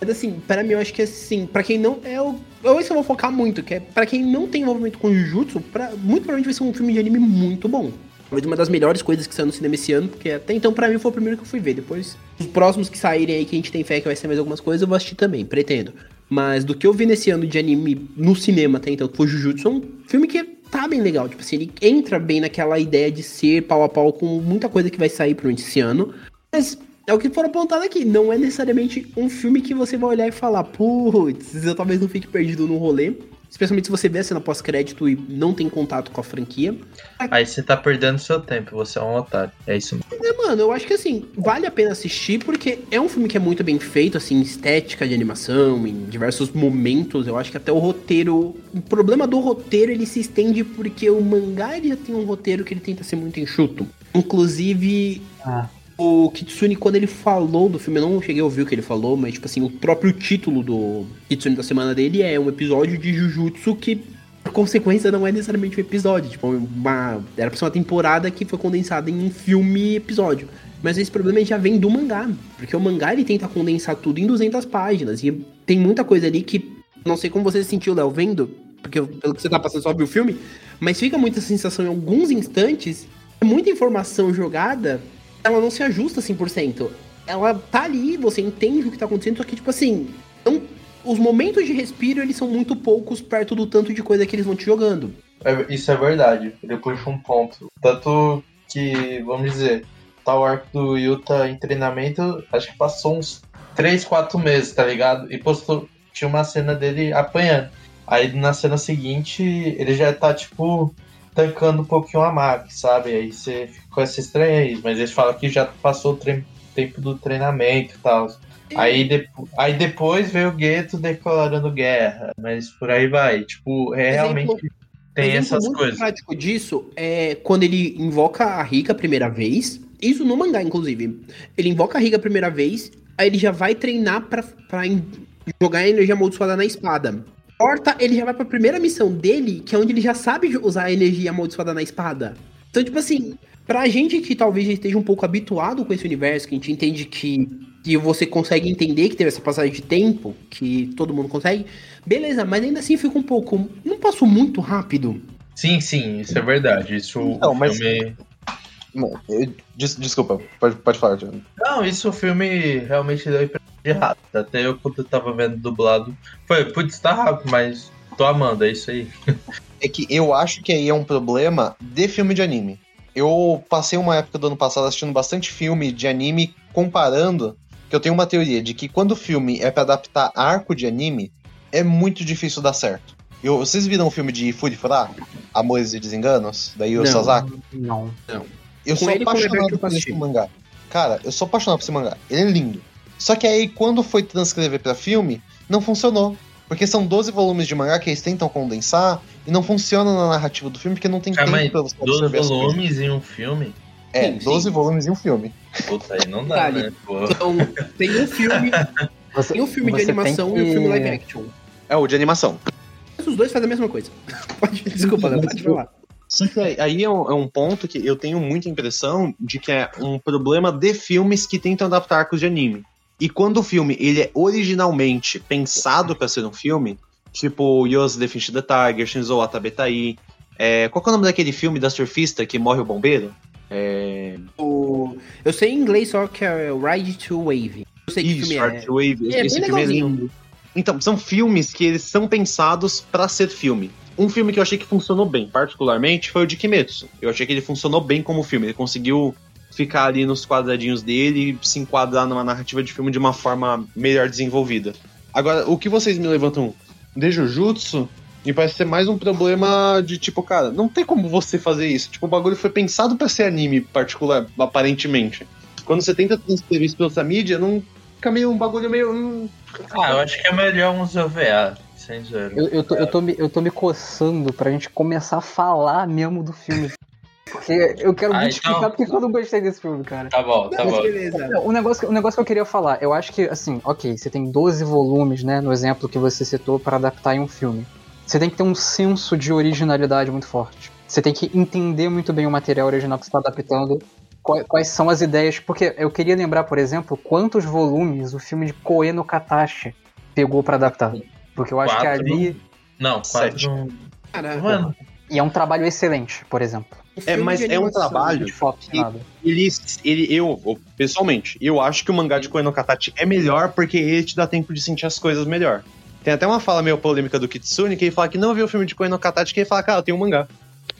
Mas assim, pra mim eu acho que assim, pra quem não. É o. Eu isso eu vou focar muito, que é pra quem não tem envolvimento com Jujutsu, pra, muito provavelmente vai ser um filme de anime muito bom. Talvez uma das melhores coisas que saiu no cinema esse ano, porque até então pra mim foi o primeiro que eu fui ver. Depois, os próximos que saírem aí, que a gente tem fé que vai ser mais algumas coisas, eu vou assistir também, pretendo. Mas do que eu vi nesse ano de anime no cinema até então, que foi Jujutsu, é um filme que tá bem legal. Tipo assim, ele entra bem naquela ideia de ser pau a pau com muita coisa que vai sair pro esse ano. Mas é o que foram apontado aqui. Não é necessariamente um filme que você vai olhar e falar, putz, eu talvez não fique perdido no rolê. Especialmente se você vê a cena pós-crédito e não tem contato com a franquia. Aí você tá perdendo seu tempo, você é um otário. É isso mesmo. É, mano, eu acho que assim, vale a pena assistir porque é um filme que é muito bem feito, assim, estética de animação, em diversos momentos. Eu acho que até o roteiro. O problema do roteiro ele se estende porque o mangá ele já tem um roteiro que ele tenta ser muito enxuto. Inclusive, Ah. O Kitsune, quando ele falou do filme, eu não cheguei a ouvir o que ele falou, mas, tipo assim, o próprio título do Kitsune da semana dele é um episódio de Jujutsu que, por consequência, não é necessariamente um episódio. Tipo, uma, era pra ser uma temporada que foi condensada em um filme episódio. Mas esse problema já vem do mangá, porque o mangá ele tenta condensar tudo em 200 páginas, e tem muita coisa ali que, não sei como você se sentiu, Léo, vendo, porque pelo que você tá passando só viu o filme, mas fica muita sensação em alguns instantes, muita informação jogada ela não se ajusta 100%. Ela tá ali, você entende o que tá acontecendo, só que, tipo assim, não, os momentos de respiro, eles são muito poucos perto do tanto de coisa que eles vão te jogando. É- isso é verdade. Ele puxa um ponto. Tanto que, vamos dizer, tá o arco do Yuta em treinamento, acho que passou uns 3, 4 meses, tá ligado? E postou, tinha uma cena dele apanhando. Aí na cena seguinte, ele já tá, tipo, tancando um pouquinho a Maki, sabe? Aí você fica com essa estranheza, mas eles falam que já passou o tre- tempo do treinamento e tal. Aí, depo- aí depois veio o Gueto declarando guerra, mas por aí vai. Tipo, é Exemplo- realmente tem Exemplo essas muito coisas. prático disso é quando ele invoca a Rika a primeira vez. Isso no mangá, inclusive. Ele invoca a Rika a primeira vez, aí ele já vai treinar pra, pra jogar a energia amaldiçoada na espada. Corta, ele já vai pra primeira missão dele, que é onde ele já sabe usar a energia amaldiçoada na espada. Então, tipo assim, pra gente que talvez já esteja um pouco habituado com esse universo, que a gente entende que, que você consegue entender que teve essa passagem de tempo, que todo mundo consegue, beleza, mas ainda assim fica um pouco. Não passou muito rápido. Sim, sim, isso é verdade. Isso Não, o mas- filme. Des- desculpa, pode, pode falar, John. Não, isso o filme realmente deu de rápido. Até eu quando eu tava vendo dublado. Foi, putz, tá rápido, mas tô amando, é isso aí. É que eu acho que aí é um problema de filme de anime. Eu passei uma época do ano passado assistindo bastante filme de anime comparando, que eu tenho uma teoria de que quando o filme é pra adaptar arco de anime, é muito difícil dar certo. Eu, vocês viram o filme de Fury Fura? Amores e Desenganos? Da Yu Não. Sasaki? Não. Eu Com sou o apaixonado por esse mangá. Cara, eu sou apaixonado por esse mangá. Ele é lindo. Só que aí, quando foi transcrever pra filme, não funcionou. Porque são 12 volumes de mangá que eles tentam condensar e não funciona na narrativa do filme porque não tem Calma aí, tempo pra você 12 absorver as coisas. volumes em um filme? É, Sim, 12 sim. volumes em um filme. Puta, aí não dá, né? Então, tem um filme, Você, tem um filme de animação e um que- filme live action. É o de animação. Mas os dois fazem a mesma coisa. Pode, desculpa, Léo, pode falar. Só que aí- aí é um, é um ponto que eu tenho muita impressão de que é um problema de filmes que tentam adaptar arcos de anime. E quando o filme ele é originalmente pensado pra ser um filme, tipo Yos the Fish the Tiger, Shinzo Atabetai, é, qual que é o nome daquele filme da surfista que morre o bombeiro? É, O- eu sei em inglês só que é Ride to Wave. Eu sei que Isso, filme é. Art Wave. É, Esse bem filme é lindo. Então, são filmes que eles são pensados pra ser filme. Um filme que eu achei que funcionou bem, particularmente, foi o de Kimetsu. Eu achei que ele funcionou bem como filme. Ele conseguiu ficar ali nos quadradinhos dele e se enquadrar numa narrativa de filme de uma forma melhor desenvolvida. Agora, o que vocês me levantam de Jujutsu me parece ser mais um problema de tipo, cara, não tem como você fazer isso. Tipo, o bagulho foi pensado para ser anime particular, aparentemente. Quando você tenta transferir isso pra outra mídia, não fica meio um bagulho meio. hum, Ah, eu acho que é melhor uns OVA, sem zero. Eu, eu, tô, eu, tô me, eu tô me coçando pra gente começar a falar mesmo do filme. Porque eu quero Ah, muito então- explicar porque eu não gostei desse filme, cara. Tá bom, tá Mas bom. beleza. O negócio, que- o negócio que eu queria falar, eu acho que, assim, ok, você tem 12 volumes, né, no exemplo que você citou, para adaptar em um filme. Você tem que ter um senso de originalidade muito forte. Você tem que entender muito bem o material original que você está adaptando, quais, são as ideias. Porque eu queria lembrar, por exemplo, quantos volumes o filme de Koe no Katashi pegou para adaptar. Porque eu acho que Quatro. ali. Não, Sete. quatro. Cara, Mano, E é um trabalho excelente, por exemplo. É, mas é um trabalho. De foto, E- nada. ele, ele, eu, eu, pessoalmente, eu acho que o mangá de Koe no Katachi é melhor porque ele te dá tempo de sentir as coisas melhor. Tem até uma fala meio polêmica do Kitsune que ele fala que não viu o filme de Koe no Katachi que ele fala, cara, tem um mangá.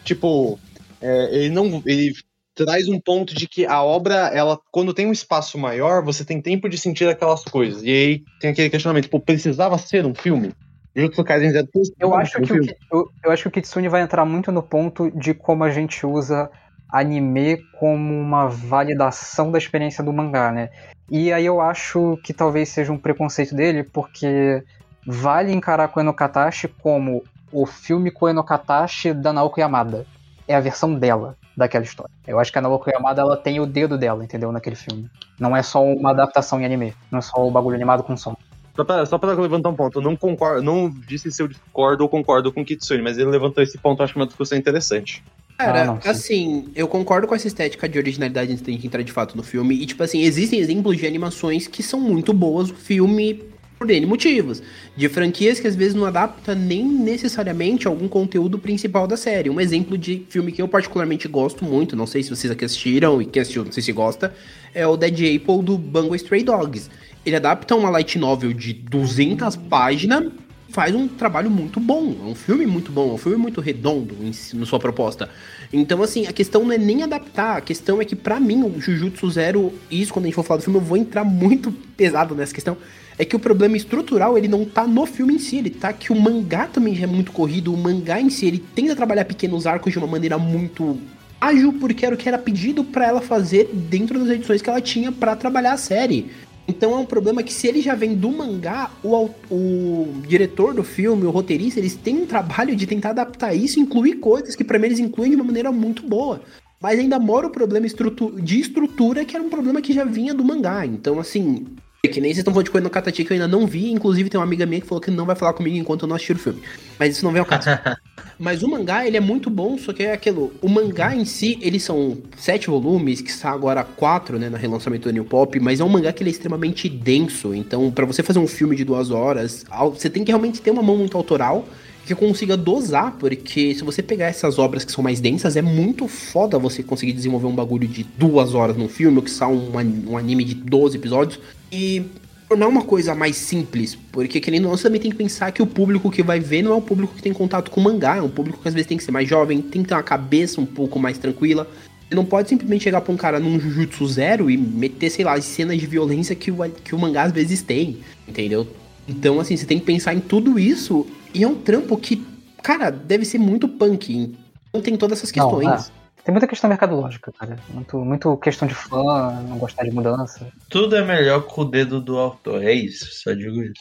Tipo, é, ele não. Ele traz um ponto de que a obra, ela, quando tem um espaço maior, você tem tempo de sentir aquelas coisas. E aí tem aquele questionamento, tipo, precisava ser um filme? Jujutsu Kaisen já Eu acho, que o, eu, eu acho que o Kitsune vai entrar muito no ponto de como a gente usa anime como uma validação da experiência do mangá, né? E aí eu acho que talvez seja um preconceito dele, porque vale encarar Koe no Katashi como o filme Koe no Katashi da Naoko Yamada. É a versão dela daquela história. Eu acho que a Naoko Yamada ela tem o dedo dela, entendeu? Naquele filme. Não é só uma adaptação em anime. Não é só o bagulho animado com som. Só pra, só pra levantar um ponto, eu não concordo, não disse se eu discordo ou concordo com o Kitsune, mas ele levantou esse ponto, acho que é uma discussão interessante. Cara, Ah, assim, eu concordo com essa estética de originalidade antes gente entrar de fato no filme. E, tipo assim, existem exemplos de animações que são muito boas no filme por N motivos. De franquias que às vezes não adapta nem necessariamente algum conteúdo principal da série. Um exemplo de filme que eu particularmente gosto muito, não sei se vocês aqui assistiram e quem assistiu não sei se gosta, é o Dead Apple do Bungo Stray Dogs. Ele adapta uma light novel de 200 páginas faz um trabalho muito bom. É um filme muito bom, é um filme muito redondo em na sua proposta. Então, assim, a questão não é nem adaptar, a questão é que, pra mim, o Jujutsu Zero, isso quando a gente for falar do filme, eu vou entrar muito pesado nessa questão. É que o problema estrutural, ele não tá no filme em si, ele tá que o mangá também já é muito corrido, o mangá em si, ele tenta trabalhar pequenos arcos de uma maneira muito ágil, porque era o que era pedido pra ela fazer dentro das edições que ela tinha pra trabalhar a série. Então é um problema que se ele já vem do mangá, o, o diretor do filme, o roteirista, eles têm um trabalho de tentar adaptar isso, incluir coisas que pra mim eles incluem de uma maneira muito boa. Mas ainda mora o problema de estrutura, que era um problema que já vinha do mangá. Então, assim, é que nem vocês estão falando de coisa no Katati que eu ainda não vi. Inclusive, tem uma amiga minha que falou que não vai falar comigo enquanto eu não assistir o filme. Mas isso não vem ao caso. Mas o mangá, ele é muito bom, só que é aquilo. O mangá em si, eles são sete volumes, que está agora quatro, né, no relançamento do New Pop, mas é um mangá que ele é extremamente denso. Então, pra você fazer um filme de duas horas, você tem que realmente ter uma mão muito autoral que consiga dosar, porque se você pegar essas obras que são mais densas, é muito foda você conseguir desenvolver um bagulho de duas horas num filme, ou que são um, um anime de 12 episódios, e tornar uma coisa mais simples, porque querendo ou não, você também tem que pensar que o público que vai ver não é o público que tem contato com mangá, é um público que às vezes tem que ser mais jovem, tem que ter uma cabeça um pouco mais tranquila. Você não pode simplesmente chegar pra um cara num Jujutsu Zero e meter, sei lá, as cenas de violência que o, que o mangá às vezes tem, entendeu? Então, assim, você tem que pensar em tudo isso, e é um trampo que, cara, deve ser muito punk. Então tem todas essas Não, questões. é. Tem muita questão mercadológica, cara. Muito, muito questão de fã, não gostar de mudança. Tudo é melhor com o dedo do autor, é isso, só digo isso.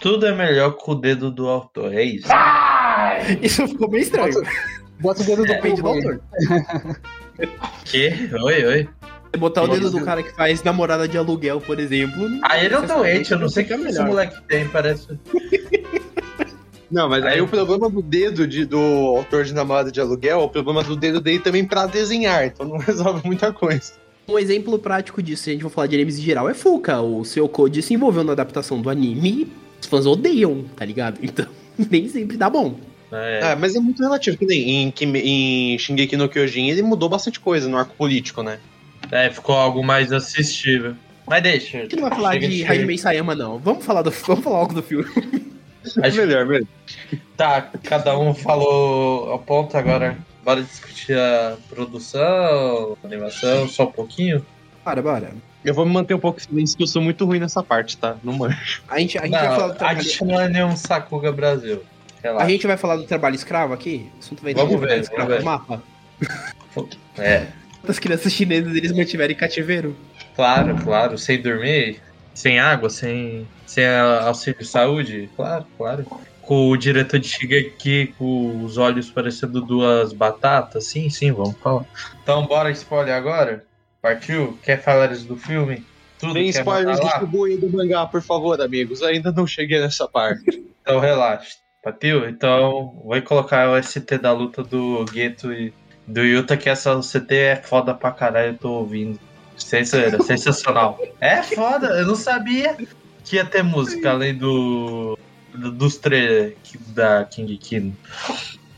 Tudo é melhor com o dedo do autor, é isso. Isso ficou bem estranho. Bota o dedo do Depende do povo aí. autor. Que? Oi, oi. Você botar o dedo do cara que faz namorada de aluguel, por exemplo. Ah, ele é doente, eu não sei o que fica esse moleque tem, parece. Não, mas aí Aí- o problema do dedo de- do autor de namorada de aluguel é o problema do dedo dele também pra desenhar, então não resolve muita coisa. Um exemplo prático disso, se a gente for falar de animes em geral, é Fuka. O seu Code se envolveu na adaptação do anime os fãs odeiam, tá ligado? Então, nem sempre dá bom. É, É, mas é muito relativo, que nem em, em Shingeki no Kyojin ele mudou bastante coisa no arco político, né? É, ficou algo mais assistível. Mas deixa. A gente não vai falar de. Hajime Sayama, não. Vamos falar, do, vamos falar algo do filme. Acho- melhor, melhor. Tá, cada um falou ao ponto agora. Bora discutir a produção, a animação, só um pouquinho? Bora, bora. Eu vou me manter um pouco silêncio, que eu sou muito ruim nessa parte, tá? Não manjo. A gente, a gente Não, vai falar do a trabalho... gente não é nenhum Sakuga Brasil. Relaxa. A gente vai falar do trabalho escravo aqui? O assunto vai Vamos ver, trabalho escravo vamos no mapa. É, As crianças chinesas eles mantiveram em cativeiro. claro, claro. Sem dormir, sem água, sem, sem auxílio de saúde. Claro, claro. Com o diretor de Shigeki com os olhos parecendo duas batatas. Sim, sim, vamos falar. Então, bora spoiler agora? Partiu? Quer falar do filme? Tudo Tem spoilers do mandar lá? Shibuya e do mangá, por favor, amigos. Ainda não cheguei nessa parte. Então relaxa. Partiu? Então, vou colocar o ST da luta do Gueto e do Yuta, que essa CT é foda pra caralho, eu tô ouvindo. Sensa- Sensacional. É foda, eu não sabia que ia ter música além do, do- dos trailers da King Kino.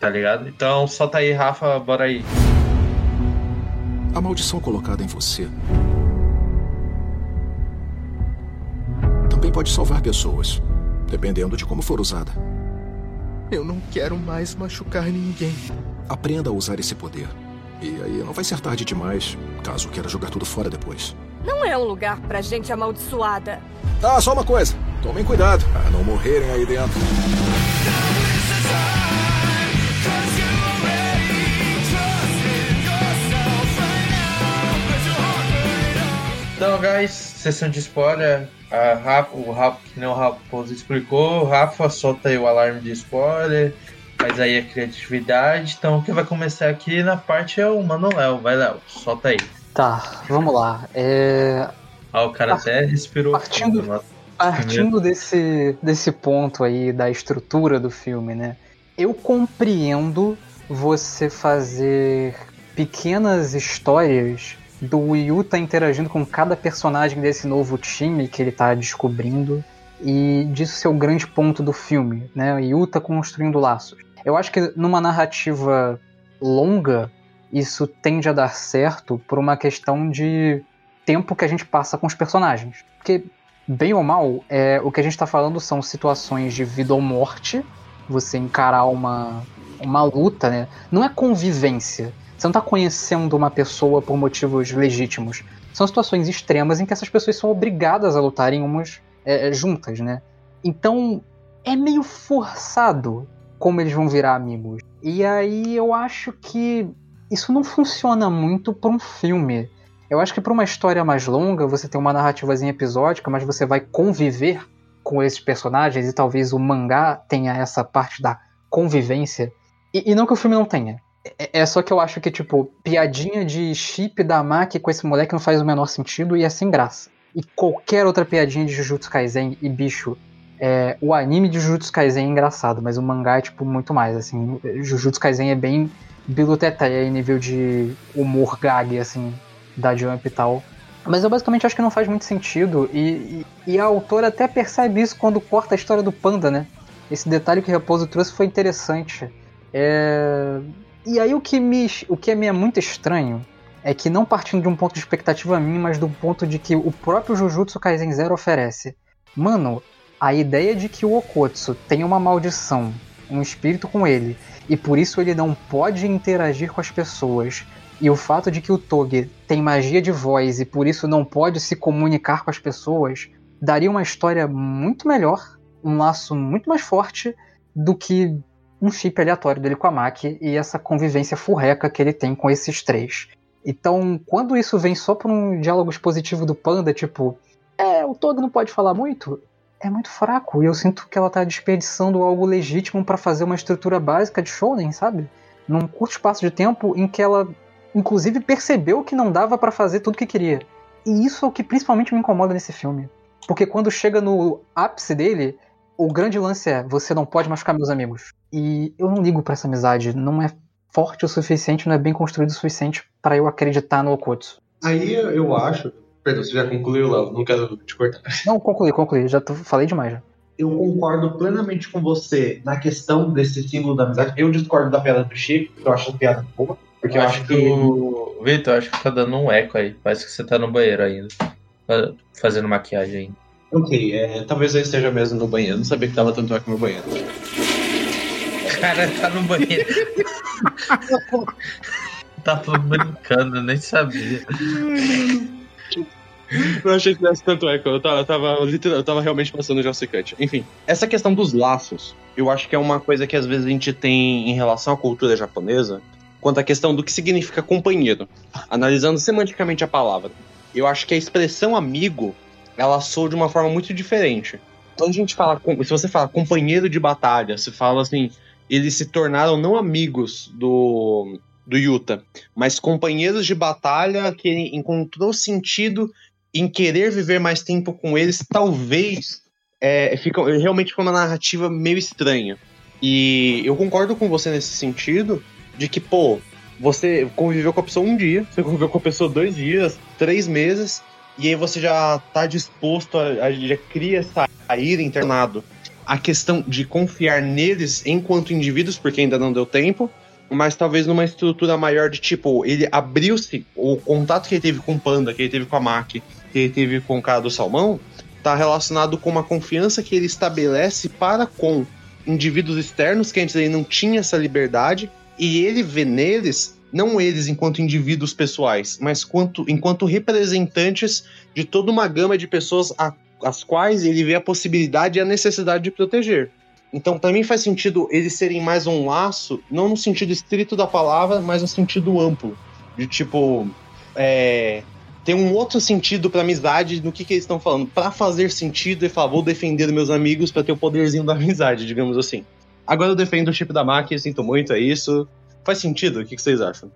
Tá ligado? Então solta aí, Rafa, bora aí. A maldição colocada em você também pode salvar pessoas, dependendo de como for usada. Eu não quero mais machucar ninguém. Aprenda a usar esse poder. E aí não vai ser tarde demais, caso queira jogar tudo fora depois. Não é um lugar pra gente amaldiçoada. Ah, só uma coisa. Tomem cuidado para não morrerem aí dentro. Então, guys, sessão de spoiler. A Rafa, o Rafa, que nem o Raposo explicou, Rafa solta aí o alarme de spoiler, faz aí a criatividade. Então, o que vai começar aqui na parte é o Mano Léo. Vai, Léo, solta aí. Tá, vamos lá. É, Ah, o cara até respirou. Partindo- fundo. Partindo desse, desse ponto aí da estrutura do filme, né? Eu compreendo você fazer pequenas histórias do Yuta interagindo com cada personagem desse novo time que ele tá descobrindo e disso ser o grande ponto do filme, né? O Yuta construindo laços. Eu acho que numa narrativa longa isso tende a dar certo por uma questão de tempo que a gente passa com os personagens. Porque bem ou mal, é, o que a gente está falando são situações de vida ou morte, você encarar uma, uma luta, né? Não é convivência. Você não está conhecendo uma pessoa por motivos legítimos. São situações extremas em que essas pessoas são obrigadas a lutarem umas é, juntas, né? Então é meio forçado como eles vão virar amigos. E aí eu acho que isso não funciona muito para um filme. Eu acho que para uma história mais longa, você tem uma narrativazinha episódica, mas você vai conviver com esses personagens e talvez o mangá tenha essa parte da convivência. E, e não que o filme não tenha. É, é só que eu acho que, tipo, piadinha de chip da Maki com esse moleque não faz o menor sentido e é sem graça. E qualquer outra piadinha de Jujutsu Kaisen e bicho, é, o anime de Jujutsu Kaisen é engraçado, mas o mangá é, tipo, muito mais, assim. Jujutsu Kaisen é bem biluteteia em nível de humor gag, assim, da Jump e tal. Mas eu basicamente acho que não faz muito sentido. E, e, e a autora até percebe isso quando corta a história do panda, né? Esse detalhe que o Repouso trouxe foi interessante. É... E aí o que, me, o que me é muito estranho é que não partindo de um ponto de expectativa minha, mas do ponto de que o próprio Jujutsu Kaisen Zero oferece. Mano, a ideia de que o Okotsu tem uma maldição, um espírito com ele, e por isso ele não pode interagir com as pessoas, e o fato de que o Toge tem magia de voz e por isso não pode se comunicar com as pessoas, daria uma história muito melhor, um laço muito mais forte do que um chip aleatório dele com a Maki e essa convivência furreca que ele tem com esses três. Então, quando isso vem só por um diálogo expositivo do Panda, tipo, é, o Toge não pode falar muito, é muito fraco. E eu sinto que ela tá desperdiçando algo legítimo para fazer uma estrutura básica de shounen, sabe? Num curto espaço de tempo em que ela inclusive percebeu que não dava para fazer tudo que queria. E isso é o que principalmente me incomoda nesse filme. Porque quando chega no ápice dele, o grande lance é: você não pode machucar meus amigos. E eu não ligo para essa amizade, não é forte o suficiente, não é bem construído o suficiente para eu acreditar no Okotsu. Aí eu acho. Perdão, você já concluiu, Léo? Não quero te cortar. Não, concluí, concluí, já tô, falei demais já. Eu concordo plenamente com você na questão desse símbolo da amizade. Eu discordo da piada do Chico, porque eu acho a piada boa. Porque eu, eu acho acho que o. Vitor, acho que tá dando um eco aí. Parece que você tá no banheiro ainda. Fazendo maquiagem ainda. Ok, é, talvez eu esteja mesmo no banheiro. Não sabia que tava tanto eco no banheiro. cara tá no banheiro. Tava brincando, nem sabia. Não achei que desse tanto eco. Eu tava, eu tava, eu tava realmente passando já secante. Enfim, essa questão dos laços, eu acho que é uma coisa que às vezes a gente tem em relação à cultura japonesa, quanto à questão do que significa companheiro. Analisando semanticamente a palavra. Eu acho que a expressão amigo, ela soa de uma forma muito diferente. Quando a gente fala, se você fala companheiro de batalha, se fala assim, eles se tornaram não amigos do, do Yuta, mas companheiros de batalha que encontrou sentido em querer viver mais tempo com eles, talvez é, fica, realmente foi uma narrativa meio estranha. E eu concordo com você nesse sentido, de que, pô, você conviveu com a pessoa um dia, você conviveu com a pessoa dois dias, três meses, e aí você já tá disposto a, a já cria sair internado. A questão de confiar neles enquanto indivíduos, porque ainda não deu tempo, mas talvez numa estrutura maior de tipo, ele abriu-se, o contato que ele teve com o Panda, que ele teve com a Maki, que ele teve com o cara do Salmão, tá relacionado com uma confiança que ele estabelece para com indivíduos externos, que antes ele não tinha essa liberdade, e ele vê neles, não eles enquanto indivíduos pessoais, mas quanto, enquanto representantes de toda uma gama de pessoas a, as quais ele vê a possibilidade e a necessidade de proteger. Então, para mim faz sentido eles serem mais um laço, não no sentido estrito da palavra, mas no sentido amplo. De tipo, é, tem um outro sentido pra amizade no que, que eles estão falando. Pra fazer sentido, ele fala, vou defender meus amigos pra ter o poderzinho da amizade, digamos assim. Agora eu defendo o chip da máquina, sinto muito, é isso. Faz sentido? O que, que vocês acham?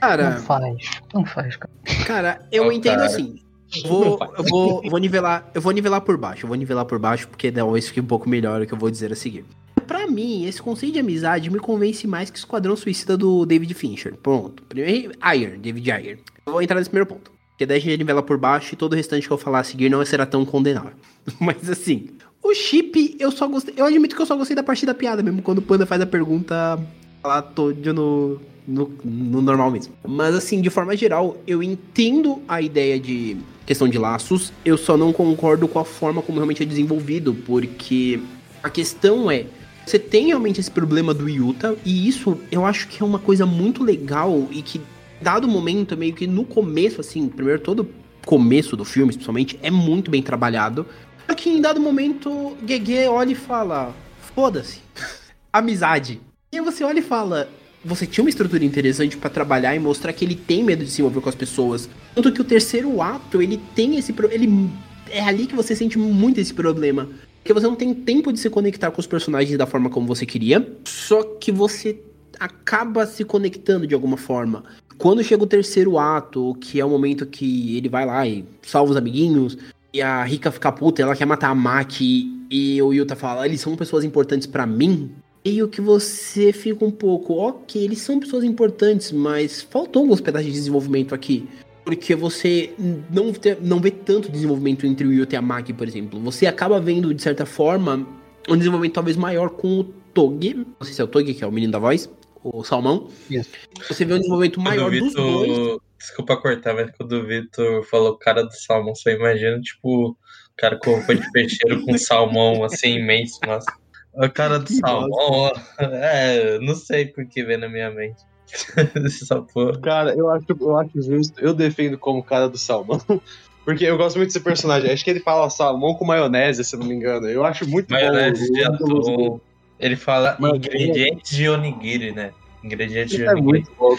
Cara, Não faz, não faz, cara. Cara, eu Oh, entendo cara. assim. Vou, eu vou, vou nivelar, eu vou nivelar por baixo, eu vou nivelar por baixo porque talvez fique um pouco melhor o que eu vou dizer a seguir. Pra mim, esse conceito de amizade me convence mais que Esquadrão Suicida do David Fincher. Pronto. Primeiro, Ayer, David Ayer. Eu vou entrar nesse primeiro ponto. Porque daí a gente nivela por baixo e todo o restante que eu falar a seguir não será tão condenável. Mas assim, o chip, eu só gostei. Eu admito que eu só gostei da parte da piada mesmo, quando o Panda faz a pergunta lá todo no, no, no normal mesmo. Mas assim, de forma geral, eu entendo a ideia de questão de laços, eu só não concordo com a forma como realmente é desenvolvido, porque a questão é. Você tem realmente esse problema do Yuta, e isso eu acho que é uma coisa muito legal e que, dado o momento, meio que no começo, assim, primeiro todo começo do filme, especialmente, é muito bem trabalhado. Só que em dado momento, Gege olha e fala: foda-se, amizade. E você olha e fala: você tinha uma estrutura interessante pra trabalhar e mostrar que ele tem medo de se envolver com as pessoas. Tanto que o terceiro ato, ele tem esse. Ele, é ali que você sente muito esse problema. Porque você não tem tempo de se conectar com os personagens da forma como você queria. Só que você acaba se conectando de alguma forma. Quando chega o terceiro ato, que é o momento que ele vai lá e salva os amiguinhos, e a Rika fica puta, ela quer matar a Maki, e o Yuta fala, eles são pessoas importantes pra mim. E o que você fica um pouco, ok, eles são pessoas importantes, mas faltou alguns pedaços de desenvolvimento aqui. Porque você não, te- não vê tanto desenvolvimento entre o Yuta e a Maki, por exemplo. Você acaba vendo, de certa forma, um desenvolvimento talvez maior com o Togi. Não sei se é o Togi, que é o menino da voz, o Salmão. Isso. Você vê um desenvolvimento maior o dos dois. Vitor. Desculpa cortar, mas quando o Vitor falou cara do salmão, só imagina, tipo, o cara com roupa de peixeiro com salmão assim imenso, nossa. O cara do Que salmão, é, não sei por que vem na minha mente. Essa porra. Cara, eu acho, eu acho justo. Eu defendo como cara do salmão. Porque eu gosto muito desse personagem. Acho que ele fala salmão com maionese, se eu não me engano. Eu acho muito Maionese de bom. atum. Ele fala Maionese. ingredientes de onigiri, né? Ingredientes de é onigiri. muito bom,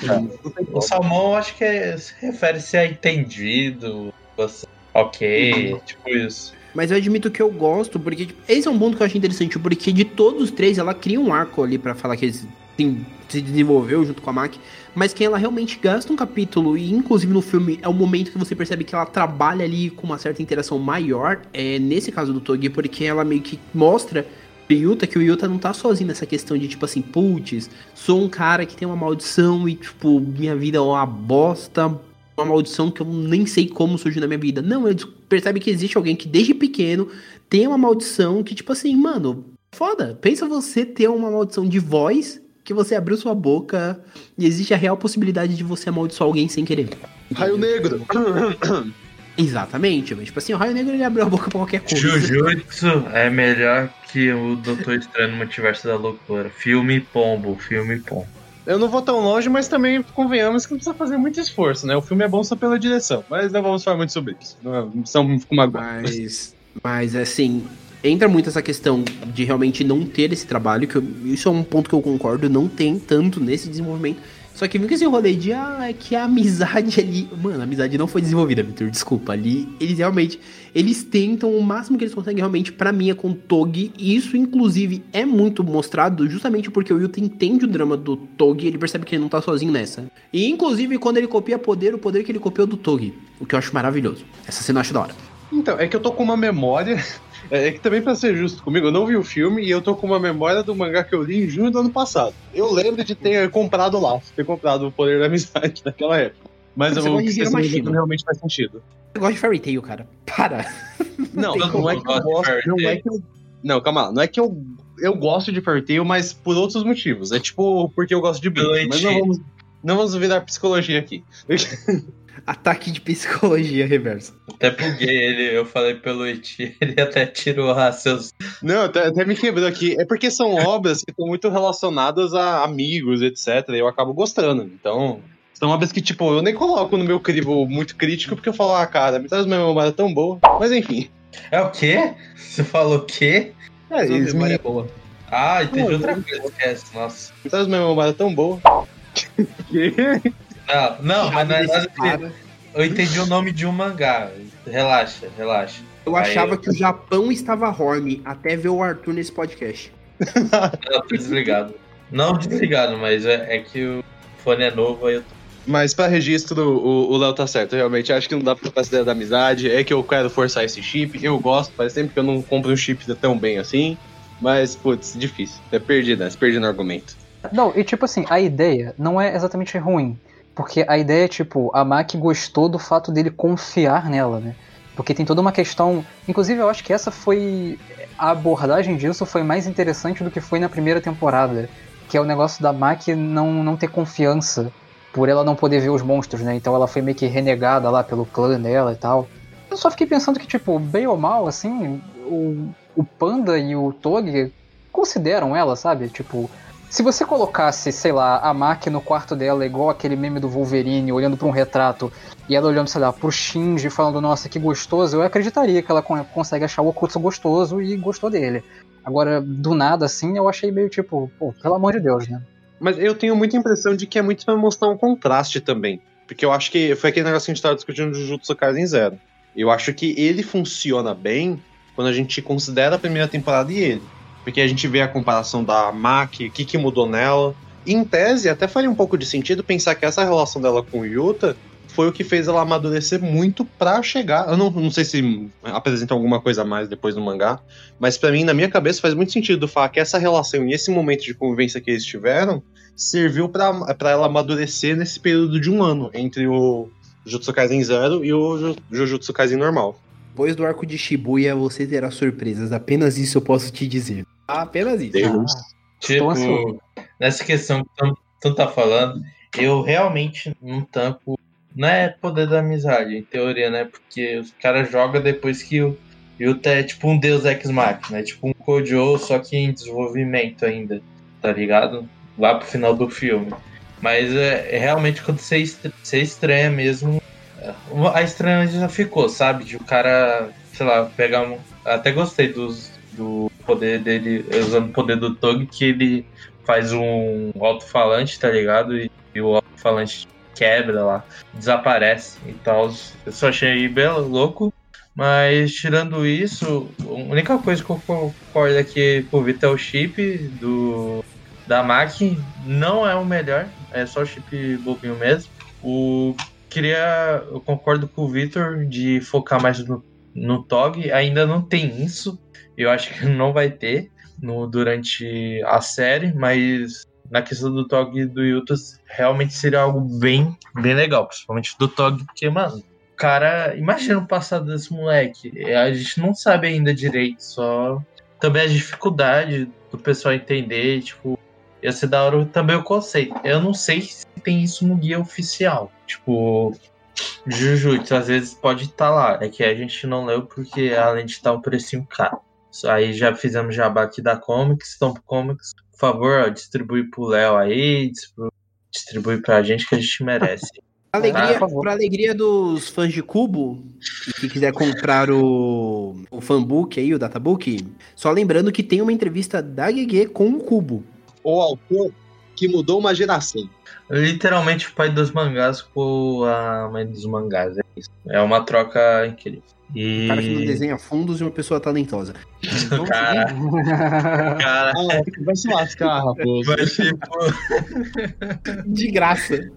O salmão, eu acho que é, se refere-se a entendido, você, ok, tipo isso. Mas eu admito que eu gosto, porque tipo, esse é um ponto que eu achei interessante, porque de todos os três, ela cria um arco ali pra falar que eles se desenvolveu junto com a Maki, mas que ela realmente gasta um capítulo, e inclusive no filme é o momento que você percebe que ela trabalha ali com uma certa interação maior, é nesse caso do Togi, porque ela meio que mostra Yuta que o Yuta não tá sozinho nessa questão de tipo assim, putz, sou um cara que tem uma maldição e tipo, minha vida é uma bosta, uma maldição que eu nem sei como surgiu na minha vida. Não, ele percebe que existe alguém que desde pequeno tem uma maldição que, tipo assim, mano, foda. Pensa você ter uma maldição de voz que você abriu sua boca e existe a real possibilidade de você amaldiçoar alguém sem querer. Raio Negro. Exatamente, mas tipo assim, o Raio Negro ele abriu a boca pra qualquer coisa. Jujutsu é melhor que o Doutor Estranho no Multiverso da Loucura. Filme pombo, filme pombo. Eu não vou tão longe, mas também convenhamos que não precisa fazer muito esforço, né? O filme é bom só pela direção, mas não vamos falar muito sobre isso. Não, não são uma Mas, mas assim, entra muito essa questão de realmente não ter esse trabalho, que eu- isso é um ponto que eu concordo, não tem tanto nesse desenvolvimento. Só que fica esse rolê de, ah, é que a amizade ali. Mano, a amizade não foi desenvolvida, Victor, desculpa. Ali, eles realmente. Eles tentam o máximo que eles conseguem, realmente, pra mim, é com o Togi. E isso, inclusive, é muito mostrado justamente porque o Yuta entende o drama do Togi ele percebe que ele não tá sozinho nessa. E, inclusive, quando ele copia poder, o poder que ele copiou do Togi. O que eu acho maravilhoso. Essa cena eu acho da hora. Então, é que eu tô com uma memória. É é que também, pra ser justo comigo, eu não vi o filme e eu tô com uma memória do mangá que eu li em junho do ano passado. Eu lembro de ter comprado lá, ter comprado o Poder da Amizade naquela época. Mas eu, gosta que você Mashima. realmente faz sentido. Eu gosto de Fairy Tail, cara. Para. Não, não, como. é que eu gosto, não é que eu. Não, calma lá, não é que eu, eu gosto de Fairy Tail, mas por outros motivos. É tipo porque eu gosto de Bleach, mas não vamos, não vamos virar psicologia aqui. Ataque de psicologia reversa. Até buguei ele, eu falei pelo Iti, ele até tirou seus. Não, até, até me quebrou aqui. É porque são obras que estão muito relacionadas a amigos, etc. E eu acabo gostando. Então, são obras que, tipo, eu nem coloco no meu crivo muito crítico, porque eu falo, ah, cara, me traz uma memória tão boa. Mas enfim. É o quê? Você falou o quê? É, eles memória me, é boa. Ah, entendi outra coisa, esquece, nossa. me traz uma memória tão boa. Não, não, mas não é nada Cara, Eu entendi o nome de um mangá. Relaxa, relaxa. Eu Aí achava eu- que o Japão estava horny até ver o Arthur nesse podcast. Eu tô desligado. Não desligado, mas é, é que o fone é novo, aí eu tô. Mas pra registro, o o Léo tá certo. Realmente, acho que não dá pra trocar essa ideia da amizade. É que eu quero forçar esse chip. Eu gosto, faz tempo que eu não compro um chip tão bem assim. Mas, putz, difícil. É perdido, né? Perdi no argumento. Não, e tipo assim, a ideia não é exatamente ruim. Porque a ideia é, tipo, a Maki gostou do fato dele confiar nela, né? Porque tem toda uma questão. Inclusive, eu acho que essa foi. A abordagem disso foi mais interessante do que foi na primeira temporada. Que é o negócio da Maki não, não ter confiança por ela não poder ver os monstros, né? Então ela foi meio que renegada lá pelo clã dela e tal. Eu só fiquei pensando que, tipo, bem ou mal, assim, o, o Panda e o Togi consideram ela, sabe? Tipo, se você colocasse, sei lá, a Maki no quarto dela, igual aquele meme do Wolverine, olhando pra um retrato, e ela olhando, sei lá, pro Shinji, falando, nossa, que gostoso, eu acreditaria que ela con- consegue achar o Okutsu gostoso e gostou dele. Agora, do nada, assim, eu achei meio tipo, pô, pelo amor de Deus, né? Mas eu tenho muita impressão de que é muito pra mostrar um contraste também. Porque eu acho que foi aquele negócio que a gente tava discutindo no Jujutsu Kaisen Zero. Eu acho que ele funciona bem quando a gente considera a primeira temporada e ele. Porque a gente vê a comparação da Maki, o que, que mudou nela. Em tese, até faria um pouco de sentido pensar que essa relação dela com o Yuta foi o que fez ela amadurecer muito pra chegar. Eu não, não sei se apresenta alguma coisa a mais depois no mangá, mas pra mim, na minha cabeça, faz muito sentido falar que essa relação e esse momento de convivência que eles tiveram serviu pra ela amadurecer nesse período de um ano entre o Jujutsu Kaisen Zero e o Ju- Jujutsu Kaisen normal. Depois do arco de Shibuya, você terá surpresas. Apenas isso eu posso te dizer. Apenas isso. Deus. Tipo, nessa questão que tu, tá falando, eu realmente não tanco. Não é poder da amizade, em teoria, né? Porque os caras jogam depois que o Yuta é tipo um deus ex-machina, é tipo um Kojo, só que em desenvolvimento ainda, tá ligado? Lá pro final do filme. Mas é, é realmente quando você, est- você estranha mesmo. A estranha já ficou, sabe? De o cara, sei lá, pegar um. Até gostei dos, do poder dele, usando o poder do Tog, que ele faz um alto-falante, tá ligado? E, e o alto-falante quebra lá, desaparece e tal. Eu só achei bem louco. Mas tirando isso, a única coisa que eu concordo aqui com o Vitor é o chip do da Mac. Não é o melhor, é só o chip bobinho mesmo. O queria, eu concordo com o Vitor de focar mais no, no TOG. Ainda não tem isso. Eu acho que não vai ter no, durante a série, mas na questão do Tog do Yutas, realmente seria algo bem, bem legal, principalmente do Tog, porque, mano, cara, imagina o passado desse moleque. É, A gente não sabe ainda direito, só também a dificuldade do pessoal entender, tipo, ia ser da hora também o conceito. Eu não sei se tem isso no guia oficial. Tipo, Jujutsu, às vezes pode estar lá. É que a gente não leu porque além de estar um precinho caro. Aí já fizemos jabá aqui da Comics, Stomp Comics. Por favor, ó, distribui pro Léo aí, distribui pra gente que a gente merece. Alegria, ah, pra alegria dos fãs de Cubo, e que quiser comprar o, o fanbook aí, o databook, só lembrando que tem uma entrevista da GG com o Cubo. O autor que mudou uma geração. Literalmente o pai dos mangás com a mãe dos mangás. É isso. É uma troca incrível. E... Um cara que não desenha fundos e uma pessoa talentosa. Então, cara, cara... Ah, vai se lascar, raposo. Vai tipo... De graça.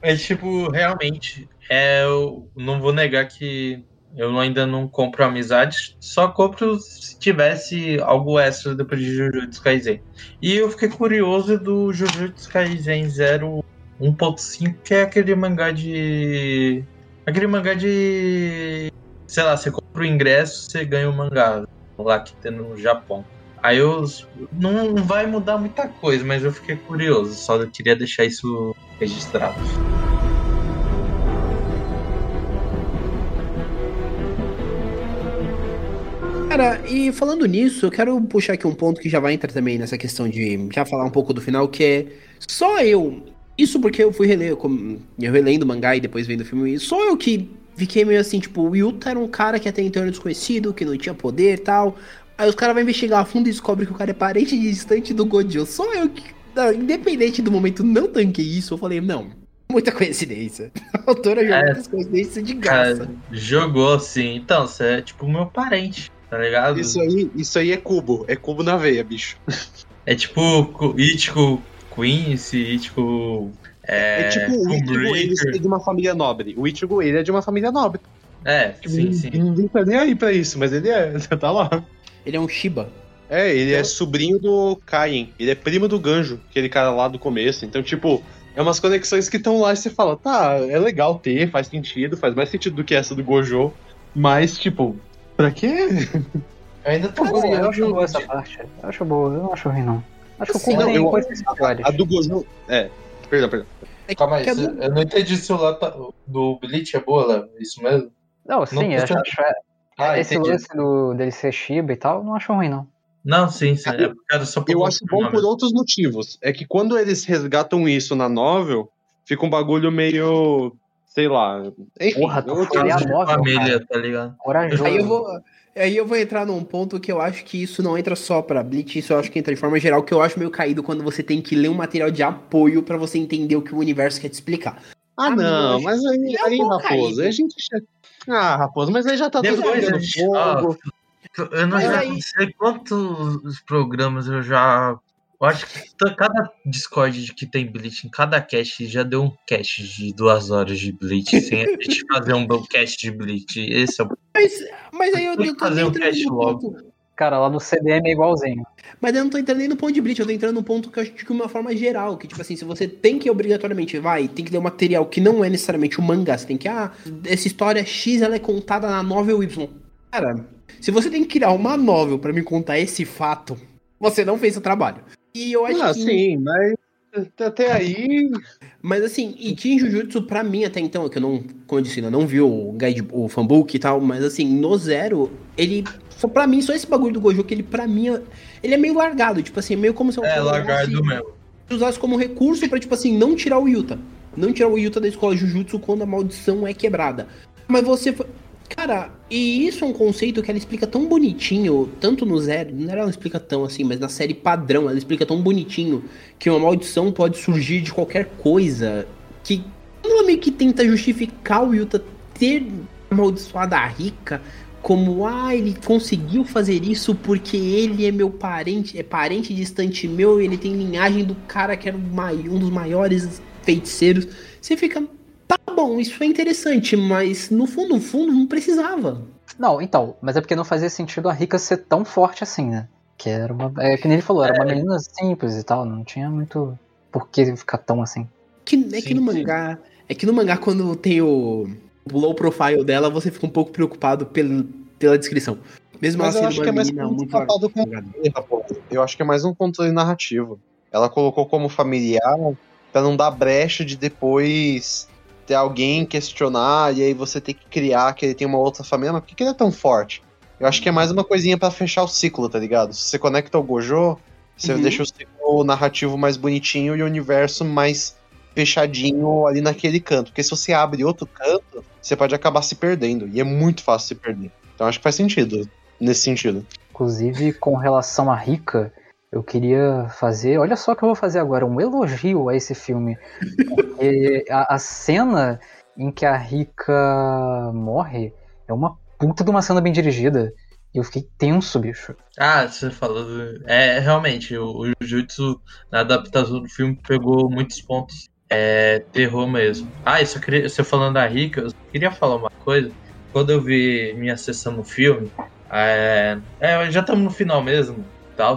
É tipo, realmente, é, eu não vou negar que eu ainda não compro amizade, só compro se tivesse algo extra depois de Jujutsu Kaisen. E eu fiquei curioso do Jujutsu Kaisen 0 1.5, que é aquele mangá de. Aquele mangá de. Sei lá, você compra o ingresso, você ganha o mangá lá que tem no Japão. Aí eu. Não vai mudar muita coisa, mas eu fiquei curioso, só queria deixar isso registrado. Cara, e falando nisso, eu quero puxar aqui um ponto que já vai entrar também nessa questão de já falar um pouco do final, que é só eu. Isso porque eu fui reler, eu, relendo o mangá e depois vendo o filme, só eu que fiquei meio assim, tipo, o Yuta era um cara que até então era desconhecido, que não tinha poder e tal. Aí os caras vão investigar a fundo e descobrem que o cara é parente distante do Gojo. Só eu que, independente do momento, não tanquei isso. Eu falei, não, muita coincidência. A autora jogou é, muitas coincidências de graça. jogou, sim. Então, você é tipo meu parente, tá ligado? Isso aí, isso aí é cubo. É cubo na veia, bicho. É tipo Ichigo Queen, Ichigo... É, é tipo o Ichigo, ele é de uma família nobre. O Ichigo, ele é de uma família nobre. É, tipo, sim, sim. Ninguém tá nem aí pra isso, mas ele é, tá lá. Ele é um Shiba. É, ele é sobrinho do Kaien. Ele é primo do Ganjo, aquele cara lá do começo. Então, tipo, é umas conexões que estão lá e você fala, tá, é legal ter, faz sentido, faz mais sentido do que essa do Gojo. Mas, tipo, pra quê? Eu ainda tô curioso. Eu acho boa essa parte. Eu acho boa, eu não acho ruim, não. Acho que o eu, a, a do Gojo. É, perdão, perdão. É Calma aí, eu não entendi se o lá tá, do Bleach é boa, Léo. Isso mesmo? Não, sim, não, eu acho, ah, Esse entendi. lance do, dele ser Shiba e tal, não acho ruim, não. Não, sim, sim. É por só por eu acho bom por outros motivos. É que quando eles resgatam isso na novel, fica um bagulho meio. Sei lá. Enfim, Porra, tu foi a novel, família, cara. tá ligado? Corajoso. Aí eu vou. Aí eu vou entrar num ponto que eu acho que isso não entra só pra Bleach, isso eu acho que entra de forma geral, que eu acho meio caído quando você tem que ler um material de apoio para você entender o que o universo quer te explicar. Ah, não, mas aí, aí Raposo, a gente ah, Raposo, mas aí já tá Depois tudo gente, fogo. eu não, já, aí... sei quantos programas eu já. Eu acho que cada Discord que tem Bleach, em cada cast já deu um cast de duas horas de Bleach, sem a gente fazer um cast de Bleach. Esse é o. Mas, mas aí eu, eu tô fazer um cast logo. Cara, lá no CDM é igualzinho. Mas eu não tô entrando nem no ponto de Bleach, eu tô entrando no ponto que eu acho que de uma forma geral, que tipo assim, se você tem que obrigatoriamente, vai, tem que ler um material que não é necessariamente o um mangá, você tem que, ah, essa história X ela é contada na novel Y. Cara, se você tem que criar uma novel para me contar esse fato, você não fez o trabalho. E eu acho ah, que... sim, mas até aí. Mas assim, e Team Jujutsu, pra mim até então, é que eu não, como eu disse, eu não vi o guide, o fanbook e tal, mas assim, no zero, ele. Só pra mim, só esse bagulho do Gojo, que ele pra mim, ele é meio largado, tipo assim, meio como se eu É, largado usasse, mesmo. Usasse como recurso pra, tipo assim, não tirar o Yuta. Não tirar o Yuta da escola Jujutsu quando a maldição é quebrada. Mas você foi. Cara, e isso é um conceito que ela explica tão bonitinho, tanto no Zero, não ela explica tão assim, mas na série padrão, ela explica tão bonitinho que uma maldição pode surgir de qualquer coisa. Que ela meio que tenta justificar o Yuta ter amaldiçoado a rica como, ah, ele conseguiu fazer isso porque ele é meu parente, é parente distante meu, ele tem linhagem do cara que era um dos maiores feiticeiros. Você fica, Tá bom, isso é interessante, mas no fundo, no fundo, não precisava. Não, então, mas é porque não fazia sentido a Rika ser tão forte assim, né? Que era uma. É que nem ele falou, era uma é. menina simples e tal, não tinha muito por que ficar tão assim. Que, é sim, que no mangá. É que no mangá, quando tem o, o low profile dela, você fica um pouco preocupado pela, pela descrição. Mesmo Mas eu acho que é mais um muito com... Eu acho que é mais um controle narrativo. Ela colocou como familiar para não dar brecha de depois ter alguém questionar e aí você ter que criar que ele tem uma outra família, mas por que, que ele é tão forte? Eu acho que é mais uma coisinha pra fechar o ciclo, tá ligado? Se você conecta o Gojo, você Uhum. deixa o ciclo narrativo mais bonitinho e o universo mais fechadinho ali naquele canto. Porque se você abre outro canto, você pode acabar se perdendo. E é muito fácil se perder. Então acho que faz sentido nesse sentido. Inclusive, com relação a Rika, eu queria fazer. Olha só o que eu vou fazer agora: um elogio a esse filme. Porque a, a cena em que a Rika morre é uma puta de uma cena bem dirigida. E eu fiquei tenso, bicho. Ah, você falou. É, realmente, o, o Jujutsu, na adaptação do filme, pegou muitos pontos. É terror mesmo. Ah, isso eu queria, você falando da Rika, eu queria falar uma coisa. Quando eu vi minha sessão no filme, é, é, já estamos no final mesmo, tal.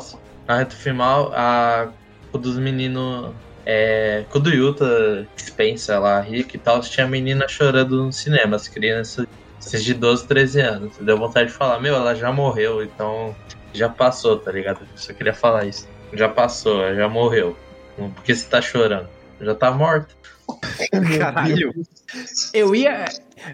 Na reta final, a, quando os meninos. É, quando o Yuta dispensa lá Rika e tal, tinha menina chorando no cinema, as crianças esses de 12, 13 anos. Deu vontade de falar, meu, ela já morreu, então já passou, tá ligado? Eu só queria falar isso. Já passou, ela já morreu. Por que você tá chorando? Já tá morta. Caralho. Eu ia.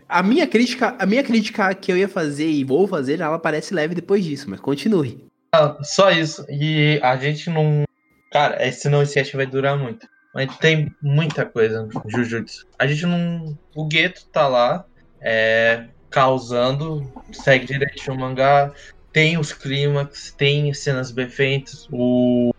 A minha crítica, a minha crítica que eu ia fazer e vou fazer, ela parece leve depois disso, mas continue. Ah, só isso. E a gente não. Cara, é, senão esse cast vai durar muito. Mas tem muita coisa no Jujutsu. A gente não. O Gueto tá lá, é, causando, segue direitinho o mangá. Tem os clímax, tem cenas bem feitas. O,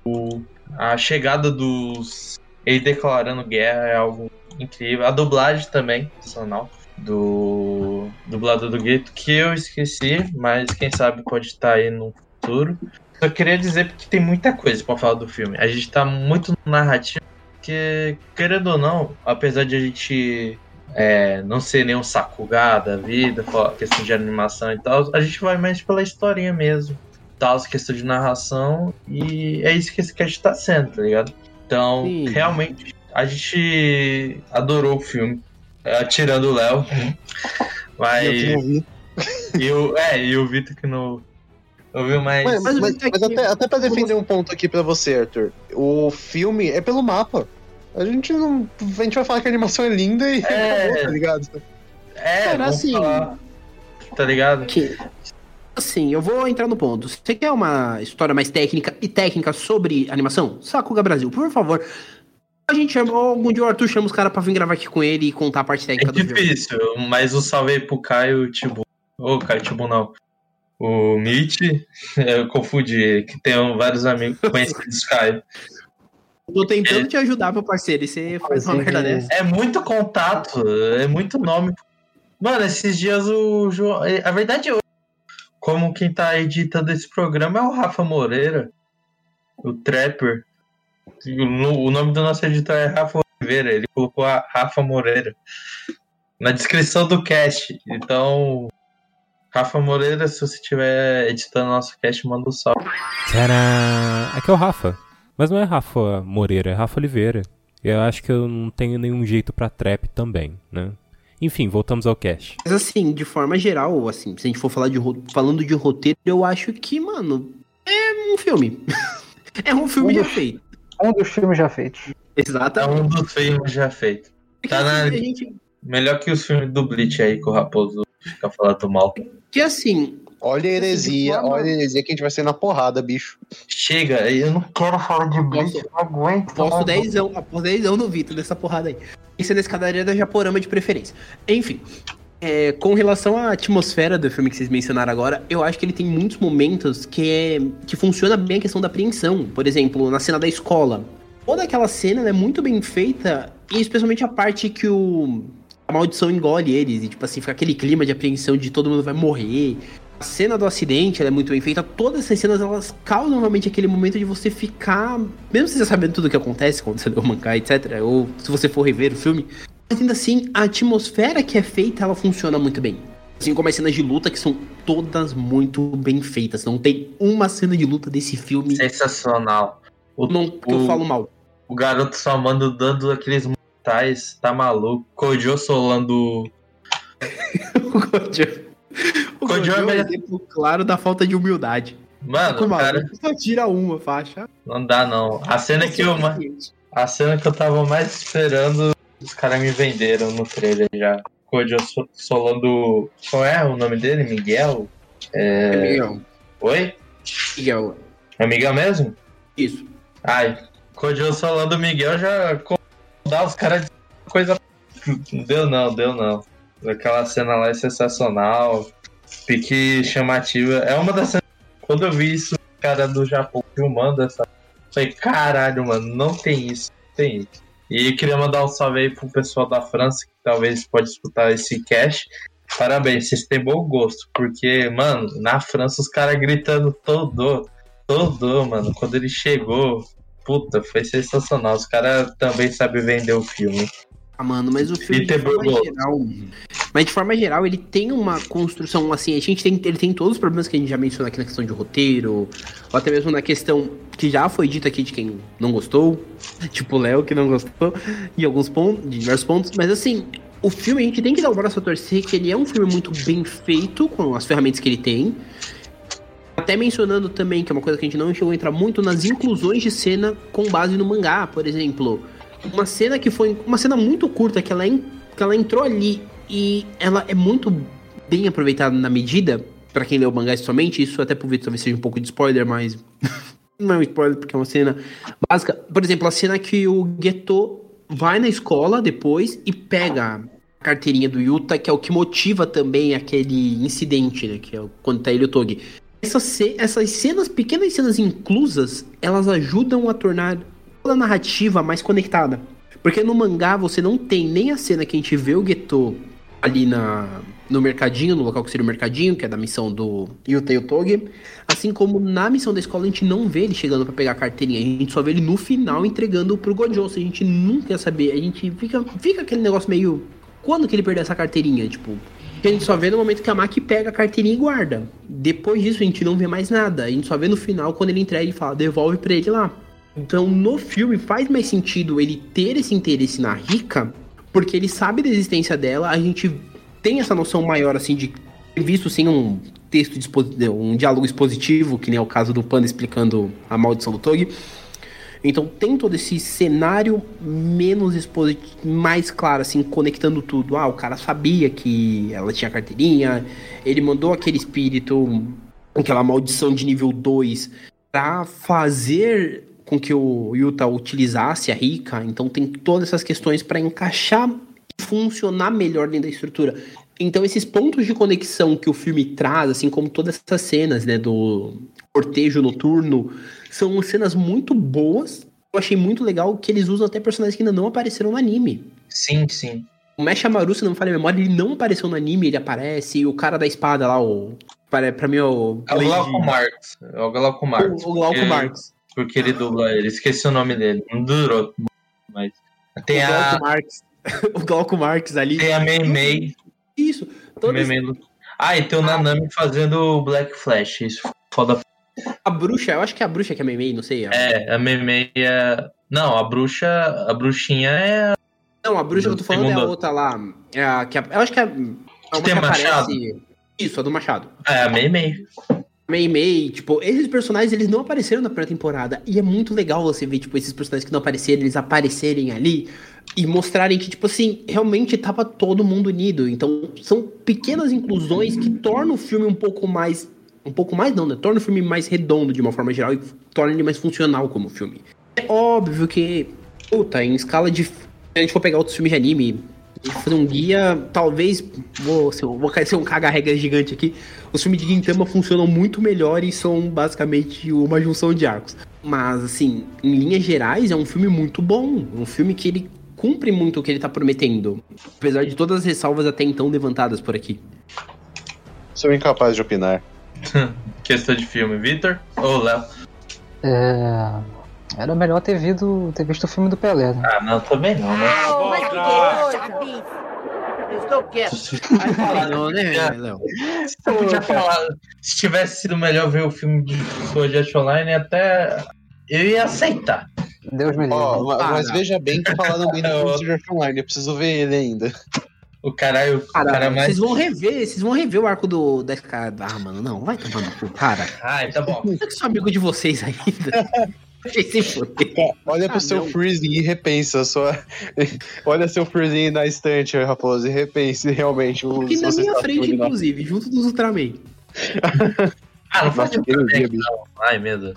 a chegada dos. Ele declarando guerra é algo incrível. A dublagem também, sensacional. Do dublador do Gueto, que eu esqueci, mas quem sabe pode estar aí no futuro. Só queria dizer porque tem muita coisa pra falar do filme. A gente tá muito narrativo, que, querendo ou não, apesar de a gente é, não ser nenhum Sakuga da vida, questão de animação e tal, a gente vai mais pela historinha mesmo. Tal, questão de narração, e é isso que esse cast tá sendo, tá ligado? Então, Sim. realmente, a gente adorou o filme, é, tirando o Léo. Mas. Eu. E é, e o Vitor que não ouviu mais. Mas, Mas mas- mas até, até pra defender um ponto aqui pra você, Arthur. O filme é pelo mapa. A gente não. A gente vai falar que a animação é linda e É. acabou, tá ligado? É, Cara, vamos assim- falar, Tá ligado? Que, assim, eu vou entrar no ponto. Você quer uma história mais técnica e técnica sobre animação? Sakuga Brasil, por favor. A gente chama, ou algum dia o Arthur chama os caras pra vir gravar aqui com ele e contar a parte É técnica do filme. difícil, mas um salve aí pro Caio Tibu. Ô, Caio Tibu não. O Mitch, eu confundi, que tem vários amigos conhecidos Caio. Tô tentando te ajudar, meu parceiro, e você faz uma merda dessa. É muito contato, é muito nome. Mano, esses dias o João. A verdade, eu- como quem tá editando esse programa é o Rafa Moreira, o Trapper. O nome do nosso editor é Rafa Oliveira, ele colocou a Rafa Moreira na descrição do cast. Então, Rafa Moreira, se você estiver editando nosso cast, manda um salve. Tcharam! Aqui é o Rafa. Mas não é Rafa Moreira, é Rafa Oliveira. Eu acho que eu não tenho nenhum jeito pra trap também, né? Enfim, voltamos ao cast. Mas assim, de forma geral, assim, se a gente for falar de falando de roteiro, eu acho que, mano, é um filme. é um filme já feito. Um dos filmes já feitos. É Exatamente. um dos filmes já feito. Tá na- A gente- Melhor que os filmes do Bleach aí, que o Raposo fica falando mal. Que assim, Olha a heresia, forma- olha a heresia que a gente vai ser na porrada, bicho. Chega, eu não quero falar de Bleach, Posso- eu não aguento. posto não. 10 anos, após 10 anos no Vitor dessa porrada aí. Isso é na escadaria da Japorama de preferência. Enfim. é, com relação à atmosfera do filme que vocês mencionaram agora, eu acho que ele tem muitos momentos que, é, que funciona bem a questão da apreensão. Por exemplo, na cena da escola. Toda aquela cena ela é muito bem feita, e especialmente a parte que o, a maldição engole eles, e tipo assim, fica aquele clima de apreensão de todo mundo vai morrer. A cena do acidente é muito bem feita. Todas essas cenas elas causam realmente aquele momento de você ficar. Mesmo você já sabendo tudo o que acontece quando você lê o mangá, etc. Ou se você for rever o filme. Mas ainda assim, a atmosfera que é feita ela funciona muito bem. Assim como as cenas de luta, que são todas muito bem feitas. Não tem uma cena de luta desse filme Sensacional. O, não, que eu o- falo mal. o garoto só manda dando aqueles mortais, tá maluco. Kojo solando. O Gojo. O Gojo é é um exemplo claro da falta de humildade. Mano, cara, só tira uma faixa. não dá não. A cena que eu, ma- a cena que eu tava mais esperando os caras me venderam no trailer já. Kojo so- solando. Qual é o nome dele? Miguel? É... É Miguel. Oi? Miguel. É Miguel mesmo? Isso. Ai, Kojo solando Miguel já dá os caras coisa. Deu não, deu não. Aquela cena lá é sensacional. Pique chamativa. É uma das cenas. Quando eu vi isso, cara do Japão filmando essa. Falei, caralho, mano, não tem isso, não tem isso. E queria mandar um salve aí pro pessoal da França, que talvez pode escutar esse cast. Parabéns, vocês têm bom gosto, porque, mano, na França os caras gritando todo, todo, mano. Quando ele chegou, puta, foi sensacional. Os caras também sabem vender o filme. Ah, mano, mas o filme de forma geral. Mas de forma geral, ele tem uma construção assim. A gente tem, ele tem todos os problemas que a gente já mencionou aqui na questão de roteiro, ou até mesmo na questão que já foi dito aqui de quem não gostou, tipo o Léo que não gostou, em alguns pontos, de diversos pontos. Mas assim, o filme a gente tem que dar o braço a torcer que ele é um filme muito bem feito com as ferramentas que ele tem. Até mencionando também, que é uma coisa que a gente não chegou a entrar muito, nas inclusões de cena com base no mangá, por exemplo. Uma cena que foi. Uma cena muito curta, que ela, que ela entrou ali e ela é muito bem aproveitada na medida, pra quem leu o mangá somente, isso até por ver talvez seja um pouco de spoiler, mas. não é um spoiler, porque é uma cena básica. Por exemplo, a cena que o Geto vai na escola depois e pega a carteirinha do Yuta, que é o que motiva também aquele incidente, né? Que é quando tá ele o Togi. Essas, essas cenas, pequenas cenas inclusas, elas ajudam a tornar toda a narrativa mais conectada. Porque no mangá você não tem nem a cena que a gente vê o Geto ali na, no mercadinho, no local que seria o mercadinho, que é da missão do Yuta e o Togi. Assim como na missão da escola a gente não vê ele chegando pra pegar a carteirinha, a gente só vê ele no final entregando pro Gojo. A gente nunca ia saber, a gente fica, fica aquele negócio meio. Quando que ele perdeu essa carteirinha? Tipo, a gente só vê no momento que a Maki pega a carteirinha e guarda. Depois disso a gente não vê mais nada. A gente só vê no final quando ele entrega e fala, devolve pra ele lá. Então no filme faz mais sentido ele ter esse interesse na Rika, porque ele sabe da existência dela, a gente tem essa noção maior assim de ter visto sim um texto, um diálogo expositivo, que nem é o caso do Panda explicando a maldição do Togi. Então tem todo esse cenário menos expositivo, mais claro, assim, conectando tudo. Ah, o cara sabia que ela tinha carteirinha, ele mandou aquele espírito, aquela maldição de nível 2, pra fazer com que o Yuta utilizasse a Rika. Então tem todas essas questões pra encaixar e funcionar melhor dentro da estrutura. Então esses pontos de conexão que o filme traz, assim como todas essas cenas, né, do cortejo noturno, são cenas muito boas. Eu achei muito legal que eles usam até personagens que ainda não apareceram no anime. Sim, sim. O Mesh Amaru, se não me falha a memória, ele não apareceu no anime, ele aparece. E o cara da espada lá, o. Pra, pra mim, é o. É o Glauco Marx. É o Glauco Marx. O, o Glauco Marx. Porque ele dubla ele. Esqueci o nome dele. Não durou. Mas. Tem o a. Glauco Marx. o Glauco Marx ali. Tem a Mei Mei. Isso. Todas- Mei Mei Lu- Ah, e tem o Nanami fazendo o Black Flash. Isso foda. A bruxa, eu acho que é a bruxa que é Meimei, não sei. É, a Mei Mei é. Não, a bruxa. A bruxinha é. Não, a bruxa que eu tô falando é a outra lá. É a, que a- eu acho que é. é uma tem que machado? aparece. Isso, a do Machado. É, a Mei Mei. Mei Mei, tipo, esses personagens eles não apareceram na primeira temporada. E é muito legal você ver, tipo, esses personagens que não apareceram, eles aparecerem ali e mostrarem que, tipo assim, realmente tava todo mundo unido. Então, são pequenas inclusões que tornam o filme um pouco mais. Um pouco mais não, né? Torna o filme mais redondo de uma forma geral e torna ele mais funcional como filme. É óbvio que, puta, em escala de. Se a gente for pegar outros filmes de anime, fazer um guia, talvez. Vou, vou ser um caga-regra gigante aqui. Os filmes de Gintama funcionam muito melhor e são basicamente uma junção de arcos. Mas, assim, em linhas gerais, é um filme muito bom. Um filme que ele cumpre muito o que ele tá prometendo. Apesar de todas as ressalvas até então levantadas por aqui. Sou incapaz de opinar. Questão de filme. Vitor? Ou Léo? É, Era melhor ter, visto ter visto o filme do Pelé, né? Ah, não, também não, né? Eu estou quieto. Não, né, Léo? Você podia falar. Se tivesse sido melhor ver o filme de Art Online, até. Eu ia aceitar. Deus me livre. Ó, ma- Ah, mas veja bem que falaram bem do Art Online, eu preciso ver ele ainda. O caralho, o Cara, cara mais. vocês vão rever, vocês vão rever o arco do da escada. Ah, mano, não, vai tomar no cu, cara. Ai, tá bom. Eu sou amigo de vocês ainda. Olha pro Ah, seu não. freezing e repensa sua. Olha seu freezing na estante, Raposo, e repense realmente. o- Aqui na minha está frente, inclusive, junto dos Ultraman. Ah, não faz bicho. não. Ai, medo.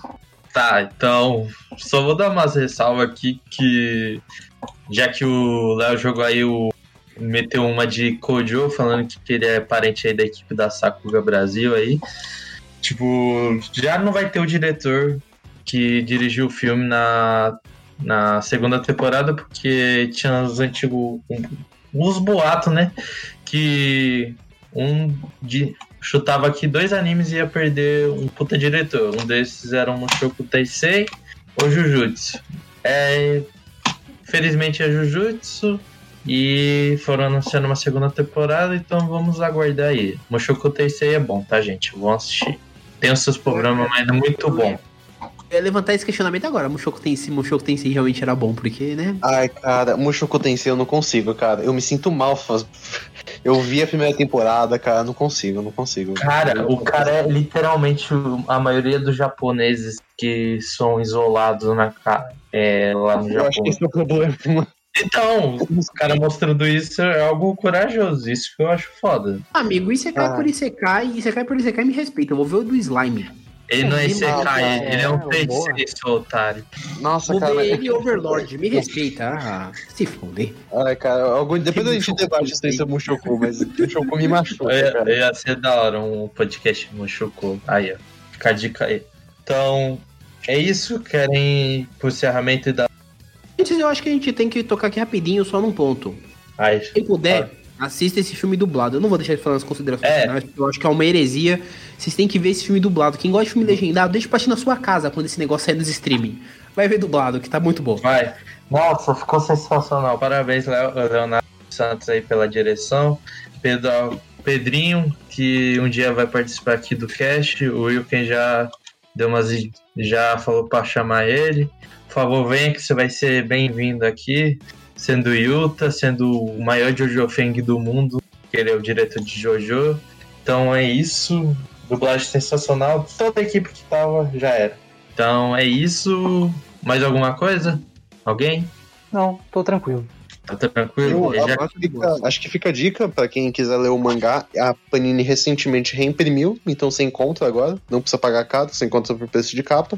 Tá, então, só vou dar umas ressalvas aqui que. Já que o Léo jogou aí o. Meteu uma de Kojo, falando que ele é parente aí da equipe da Sakuga Brasil aí. Tipo, já não vai ter o diretor que dirigiu o filme na, na segunda temporada, porque tinha os antigos. Uns boatos, né? Que um de, chutava que dois animes ia perder um puta diretor. Um desses era o Mushoku Tensei ou Jujutsu. É, felizmente é Jujutsu e foram anunciando uma segunda temporada, então vamos aguardar aí. Mushoku Tensei é bom, tá, gente? Vão assistir. Tem os seus problemas, mas é muito bom. Eu ia levantar esse questionamento agora. Mushoku Tensei, Mushoku Tensei realmente era bom, porque, né? Ai, cara, Mushoku Tensei eu não consigo, cara. Eu me sinto mal. Faz... Eu vi a primeira temporada, cara, não consigo, não consigo. Cara, o cara é literalmente a maioria dos japoneses que são isolados na ca... é, lá no Eu Japão. acho que esse é o problema. Então, os caras mostrando isso é algo corajoso. Isso que eu acho foda. Amigo, Isekai Ah. por Isekai, Isekai por Isekai me respeita. Eu vou ver o do Slime. Ele não é Isekai, é, ele é um boa. feiticeiro, seu otário. Nossa, Vou cara. ver ele e Overlord. Me respeita. Ah, se fuder. Ai, cara, algum... depois a gente debate isso aí sobre Mushoku, mas Mushoku me machuca, Ia, ia ser da hora um podcast Mushoku. Aí, ó. Fica a dica aí. Então, é isso. Querem pro encerramento da. Antes, eu acho que a gente tem que tocar aqui rapidinho, só num ponto. Ai, Quem puder, assista esse filme dublado. Eu não vou deixar de falar nas considerações É. finais, porque eu acho que é uma heresia. Vocês têm que ver esse filme dublado. Quem gosta de filme legendado, deixa assistir na sua casa quando esse negócio sair nos streaming. Vai ver dublado, que tá muito bom. Vai. Nossa, ficou sensacional. Parabéns, Leo- Leonardo Santos aí pela direção. Pedro, Pedrinho, que um dia vai participar aqui do cast. O Wilken já deu umas. já falou pra chamar ele. Por favor, venha que você vai ser bem-vindo aqui. Sendo Yuta, sendo o maior Jojo Feng do mundo, que ele é o diretor de Jojo. Então é isso. Dublagem sensacional. Toda a equipe que tava já era. Então é isso. Mais alguma coisa? Alguém? Não, tô tranquilo. Tá tranquilo? Eu- Já- acho, que fica, acho que fica a dica pra quem quiser ler o mangá. A Panini recentemente reimprimiu, então você encontra agora. Não precisa pagar caro, você encontra por preço de capa.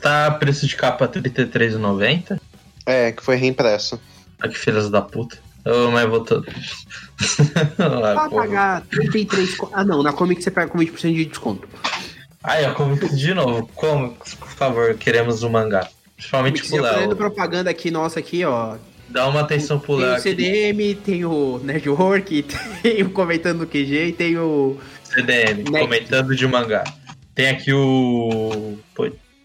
Tá preço de capa R$ 33,90. É, que foi reimpresso. Ah, que filhas da puta. Ô, mas vou todo. ah, pagar 33. co- Ah, não, na Comic você pega com 20% de desconto. Aí, ó, como de novo. Como, por favor, queremos o mangá. Principalmente Comic, pro fazendo Léo. propaganda aqui, nossa, aqui, ó. Dá uma atenção pro Tem Léo o aqui. CDM, tem o Nerdwork, tem o Comentando no QG e tem o. CDM, Next. comentando de mangá. Tem aqui o.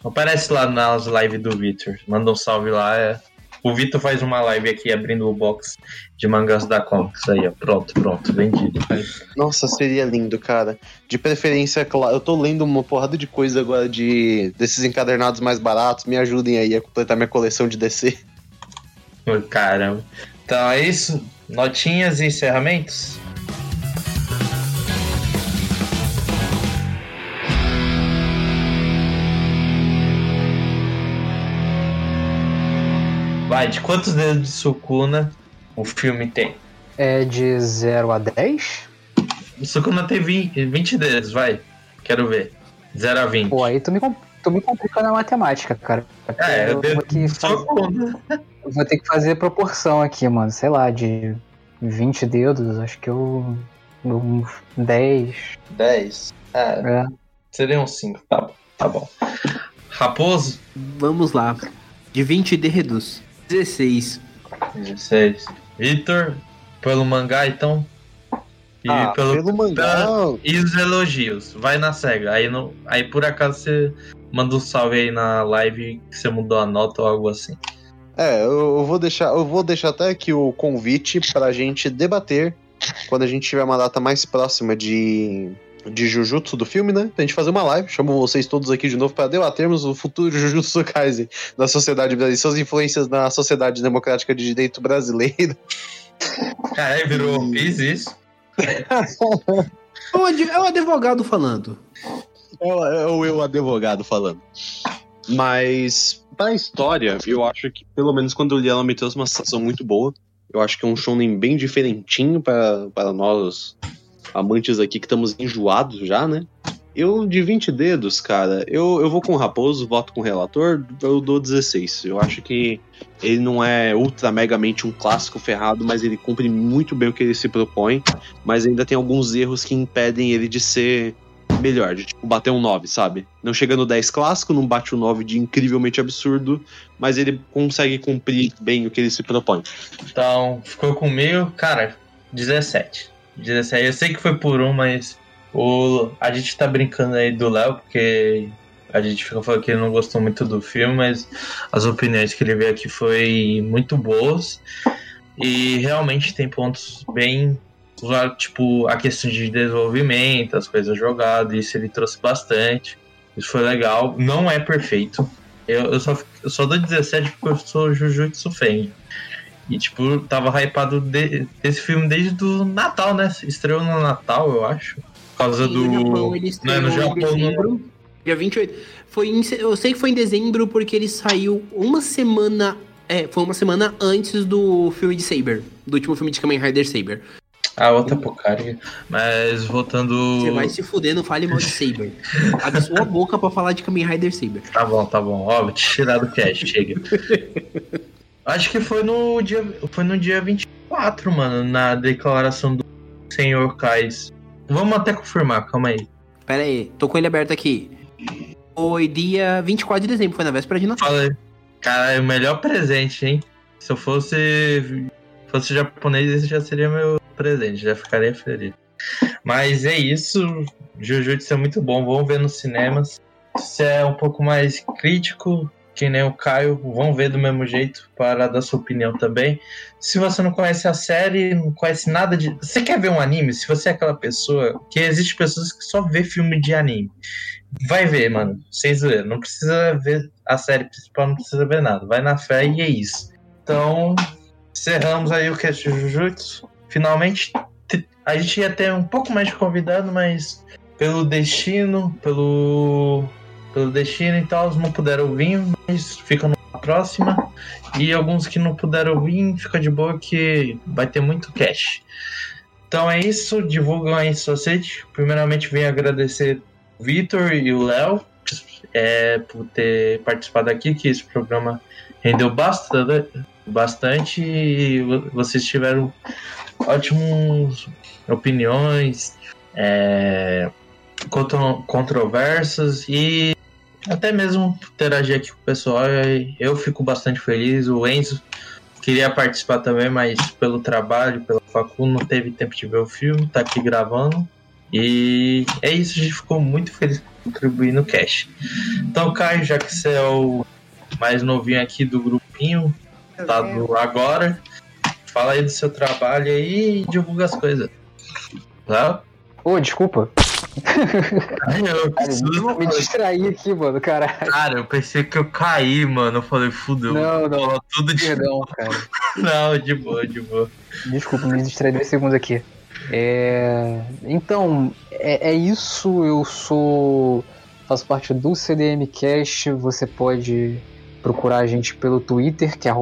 Aparece lá nas lives do Vitor. Manda um salve lá. É... O Vitor faz uma live aqui abrindo o box de mangás da Comics. Aí, ó. Pronto, pronto, vendido. Nossa, seria lindo, cara. De preferência, claro. Eu tô lendo uma porrada de coisa agora de desses encadernados mais baratos. Me ajudem aí a completar minha coleção de DC. Caramba. Então é isso. Notinhas e encerramentos? Vai, de quantos dedos de Sukuna o filme tem? É de 0 a 10? O Sukuna tem 20, 20 dedos, vai. Quero ver. 0 a 20. Pô, aí tu me, tu me complica na matemática, cara. É, eu eu vou, aqui fazer, eu vou ter que fazer proporção aqui, mano. Sei lá, de 20 dedos, acho que eu. Uns 10. 10. É, É. seria um 5, tá bom. Tá bom. Raposo? Vamos lá. De 20 dedos, 16. 16. Vitor, pelo mangá, então. E Ah, pelo, pelo mangá. pela- E os elogios. Vai na cega. Aí, no, aí por acaso você manda um salve aí na live que você mudou a nota ou algo assim. É, eu, eu vou deixar, eu vou deixar até aqui o convite pra gente debater quando a gente tiver uma data mais próxima de de Jujutsu do filme, né? Pra gente fazer uma live. Chamo vocês todos aqui de novo para debatermos o futuro de Jujutsu Kaisen na sociedade brasileira, suas influências na sociedade democrática de direito brasileira. Caralho, virou One Piece isso? É o ad- é o advogado falando. É o, é o eu advogado falando. Mas, pra história, eu acho que, pelo menos quando eu li ela, me trouxe uma sensação muito boa. Eu acho que é um shonen bem diferentinho para, para nós amantes aqui que estamos enjoados já, né? Eu, de 20 dedos, cara, eu, eu vou com o Raposo, voto com o relator, eu dou 16. Eu acho que ele não é ultra megamente um clássico ferrado, mas ele cumpre muito bem o que ele se propõe, mas ainda tem alguns erros que impedem ele de ser melhor, de tipo, bater um 9, sabe? Não chega no 10 clássico, não bate um 9 de incrivelmente absurdo, mas ele consegue cumprir bem o que ele se propõe. Então, ficou comigo, cara, 17. 17. Eu sei que foi por um, mas o, a gente tá brincando aí do Léo, porque a gente fica falando que ele não gostou muito do filme, mas as opiniões que ele veio aqui foi muito boas. E realmente tem pontos bem. Tipo, a questão de desenvolvimento, as coisas jogadas, isso ele trouxe bastante. Isso foi legal. Não é perfeito. Eu, eu, só, eu só dou 17 porque eu sou Jujutsu fan. E, tipo, tava hypado de, desse filme desde o Natal, né? Estreou no Natal, eu acho. Por causa Sim, do. No Japão, ele estreou Não, no Japão, em dezembro, dia 28. Foi em, eu sei que foi em dezembro porque ele saiu uma semana. É, foi uma semana antes do filme de Saber. Do último filme de Kamen Rider Saber. A outra porcaria. Mas voltando. Você vai se fuder, não fale mal de Saber. Abre sua boca pra falar de Kamen Rider Saber. Tá bom, tá bom. Ó, tirar do cast, chega. Acho que foi no dia. Foi no dia 24, mano, na declaração do senhor Kais. Vamos até confirmar, calma aí. Pera aí, tô com ele aberto aqui. Foi dia 24 de dezembro, foi na véspera de Natal. Fala aí. Cara, é o melhor presente, hein? Se eu fosse. fosse japonês, esse já seria meu presente, já ficaria feliz. Mas é isso. Jujutsu é muito bom, vamos ver nos cinemas. Se é um pouco mais crítico, que nem o Caio, vão ver do mesmo jeito para dar sua opinião também. Se você não conhece a série, não conhece nada de. Você quer ver um anime? Se você é aquela pessoa. Que existe pessoas que só vê filme de anime. Vai ver, mano. Sem zoeira. Não precisa ver a série principal, não precisa ver nada. Vai na fé e é isso. Então, encerramos aí o cast de Jujutsu. Finalmente, a gente ia ter um pouco mais de convidado, mas pelo destino, pelo pelo destino e tal, não puderam vir, mas ficam na próxima. E alguns que não puderam vir, fica de boa que vai ter muito cash. Então é isso, divulgam aí sua sede. Primeiramente, venho agradecer o Vitor e o Léo é, por ter participado aqui, que esse programa rendeu bastante, bastante e vocês tiveram ótimas opiniões, é, controversas e até mesmo interagir aqui com o pessoal. Eu fico bastante feliz. O Enzo queria participar também, mas pelo trabalho, pela facu, não teve tempo de ver o filme, tá aqui gravando. E é isso, a gente ficou muito feliz por contribuir no cast. Então, Caio, já que você é o mais novinho aqui do grupinho, tá do agora, fala aí do seu trabalho aí e divulga as coisas. Tá? Ô, oh, desculpa. Ai, eu cara, me distraí aqui, mano, cara. Cara, eu pensei que eu caí, mano. Eu falei, fudeu. Não, não. Tudo de Perdão, cara. não, de boa, de boa. Desculpa, me distraí dois segundos aqui. É... Então, é, é isso. Eu sou. Faço parte do CDMcast. Você pode procurar a gente pelo Twitter, que é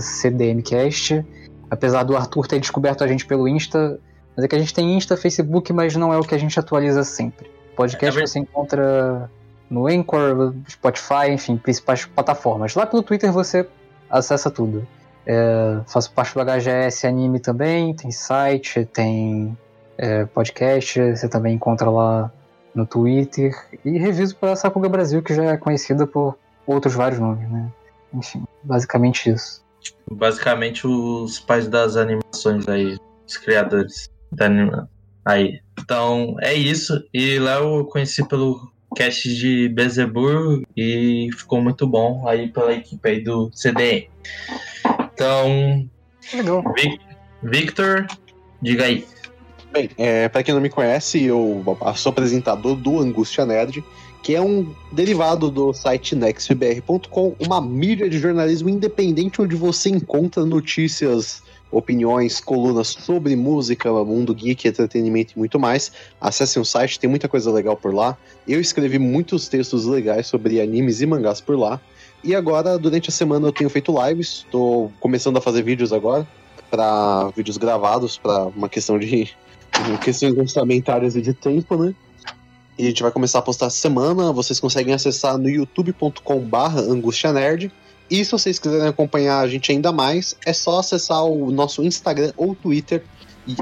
CDMcast. Apesar do Arthur ter descoberto a gente pelo Insta, mas é que a gente tem Insta, Facebook, mas não é o que a gente atualiza sempre. Podcast é você encontra no Anchor, Spotify, enfim, principais plataformas. Lá pelo Twitter você acessa tudo. É, faço parte do HGS Anime também, tem site, tem é, podcast, você também encontra lá no Twitter. E reviso para Sakuga Brasil, que já é conhecida por outros vários nomes, né? Enfim, basicamente isso. Basicamente os pais das animações aí, os criadores. Tá aí. Então, é isso. E lá eu conheci pelo cast de Bezebur e ficou muito bom aí pela equipe aí do CDM. Então, Legal. Victor, diga aí. Bem, é, para quem não me conhece, eu sou apresentador do Angústia Nerd que é um derivado do site nextbr.com, uma mídia de jornalismo independente onde você encontra notícias, opiniões, colunas sobre música, mundo geek, entretenimento e muito mais. Acessem o site, tem muita coisa legal por lá. Eu escrevi muitos textos legais sobre animes e mangás por lá. E agora, durante a semana, eu tenho feito lives, estou começando a fazer vídeos agora, para vídeos gravados, para uma questão de questões orçamentárias e de tempo, né? E a gente vai começar a postar semana. Vocês conseguem acessar no youtube.com/barra angústia. E se vocês quiserem acompanhar a gente ainda mais, é só acessar o nosso Instagram ou Twitter,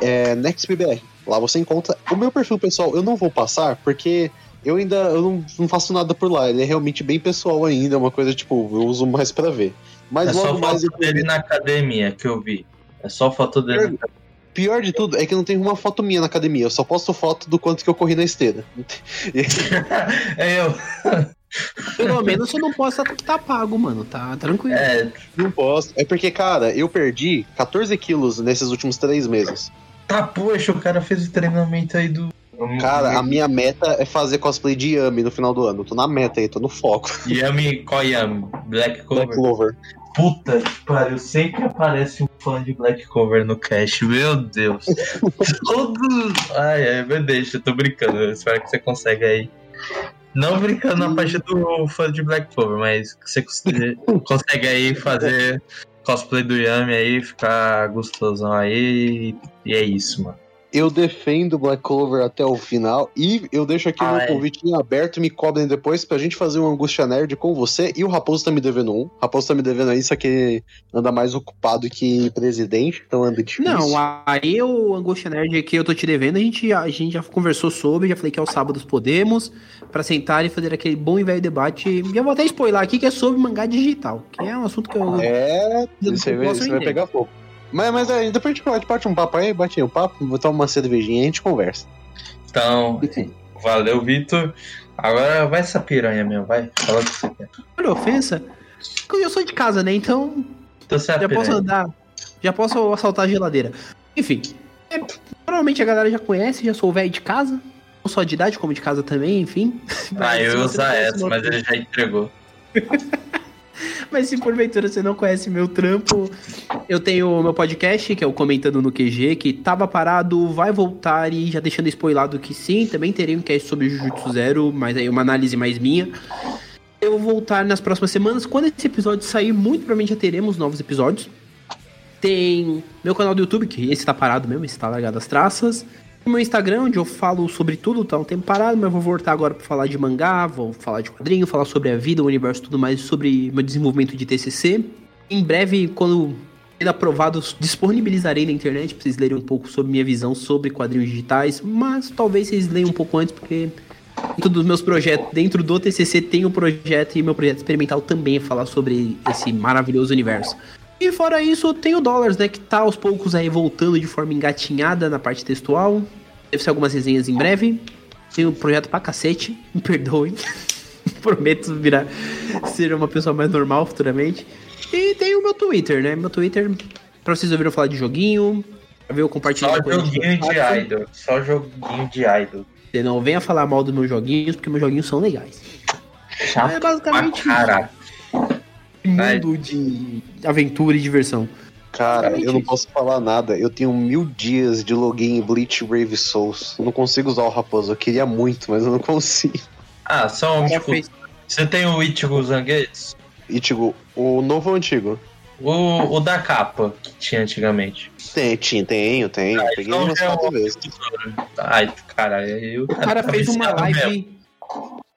é, NextBBR. Lá você encontra. O meu perfil pessoal eu não vou passar, porque eu ainda eu não, não faço nada por lá. Ele é realmente bem pessoal ainda, é uma coisa tipo, eu uso mais para ver. Mas é só mais. foto dele na academia que eu vi. É só foto dele na academia. Pior de tudo é que não tem uma foto minha na academia, eu só posto foto do quanto que eu corri na esteira. é eu. Pelo menos você não possa tá pago, mano. Tá tranquilo. É, não posso. É porque, cara, eu perdi 14 quilos nesses últimos três meses. Tá, poxa, o cara fez o treinamento aí do. Cara, a minha meta é fazer cosplay de Yami no final do ano. Tô na meta aí, tô no foco. Yami, qual Yami? Black Clover? Black Clover. Puta que pariu, sempre aparece um fã de Black Cover no cast, meu Deus. Todos. Ai, ai, meu Deus, eu tô brincando. Eu espero que você consiga aí. Não brincando na parte do fã de Black Cover, mas você consegue aí fazer cosplay do Yami aí, ficar gostosão aí. E é isso, mano. Eu defendo Black Clover até o final e eu deixo aqui Ah, meu é. convite aberto, me cobrem depois pra gente fazer um Angústia Nerd com você e o Raposo tá me devendo um. O Raposo tá me devendo aí, só que anda mais ocupado que presidente, então anda difícil. Não, aí o Angústia Nerd que eu tô te devendo, a gente, a gente já conversou sobre, já falei que aos sábados podemos, pra sentar e fazer aquele bom e velho debate. E eu vou até spoiler aqui que é sobre mangá digital, que é um assunto que eu. É, eu você, você vai pegar fogo. Mas, mas aí, depois a gente bate- bate um papo aí, bate aí um papo, botar uma cervejinha e a gente conversa. Então, valeu, Vitor. Agora vai essa piranha mesmo, vai. Fala o que você quer. Olha, ofensa. Eu sou de casa, né? Então. Então é a já posso piranha. andar. Já posso assaltar a geladeira. Enfim. é, provavelmente a galera já conhece, já sou o velho de casa. Não só de idade, como de casa também, enfim. Ah, eu ia usar essa, mas ele já entregou. Mas se porventura você não conhece meu trampo, eu tenho o meu podcast, que é o Comentando no QG, que tava parado, vai voltar e já deixando spoilado que sim, também terei um cast sobre Jujutsu Zero, mas aí uma análise mais minha. Eu vou voltar nas próximas semanas. Quando esse episódio sair, muito provavelmente já teremos novos episódios. Tem meu canal do YouTube, que esse tá parado mesmo, esse tá largado as traças. O meu Instagram, onde eu falo sobre tudo, tá um tempo parado, mas eu vou voltar agora pra falar de mangá, vou falar de quadrinho, falar sobre a vida, o universo tudo mais, sobre meu desenvolvimento de TCC. Em breve, quando ser aprovado, disponibilizarei na internet pra vocês lerem um pouco sobre minha visão sobre quadrinhos digitais, mas talvez vocês leiam um pouco antes, porque dentro dos meus projetos, dentro do TCC tem um projeto e meu projeto experimental também é falar sobre esse maravilhoso universo. E fora isso, tem o Dollars, né? Que tá aos poucos aí voltando de forma engatinhada na parte textual. Deve ser algumas resenhas em breve. Tem um projeto pra cacete, me perdoem. Prometo virar ser uma pessoa mais normal futuramente. E tem o meu Twitter, né? Meu Twitter, pra vocês ouviram falar de joguinho, pra ver eu compartilhando Só joguinho de faço. idol. Só joguinho de idol. Você não venha falar mal dos meus joguinhos, porque meus joguinhos são legais. Chato É basicamente pra. Mundo de aventura e diversão. Cara, eu não posso falar nada. Eu tenho mil dias de login em Bleach Brave Souls. Eu não consigo usar o Raposo. Eu queria muito, mas eu não consigo. Ah, só um tipo. fez. Você tem o Ichigo Zangetsu? Ichigo, o novo ou o antigo? O, o da capa que tinha antigamente. Tem, tinha, tenho, tenho. Ah, Peguei umas quatro vezes. Ai, caralho, aí o cara fez uma viciado mesmo. live.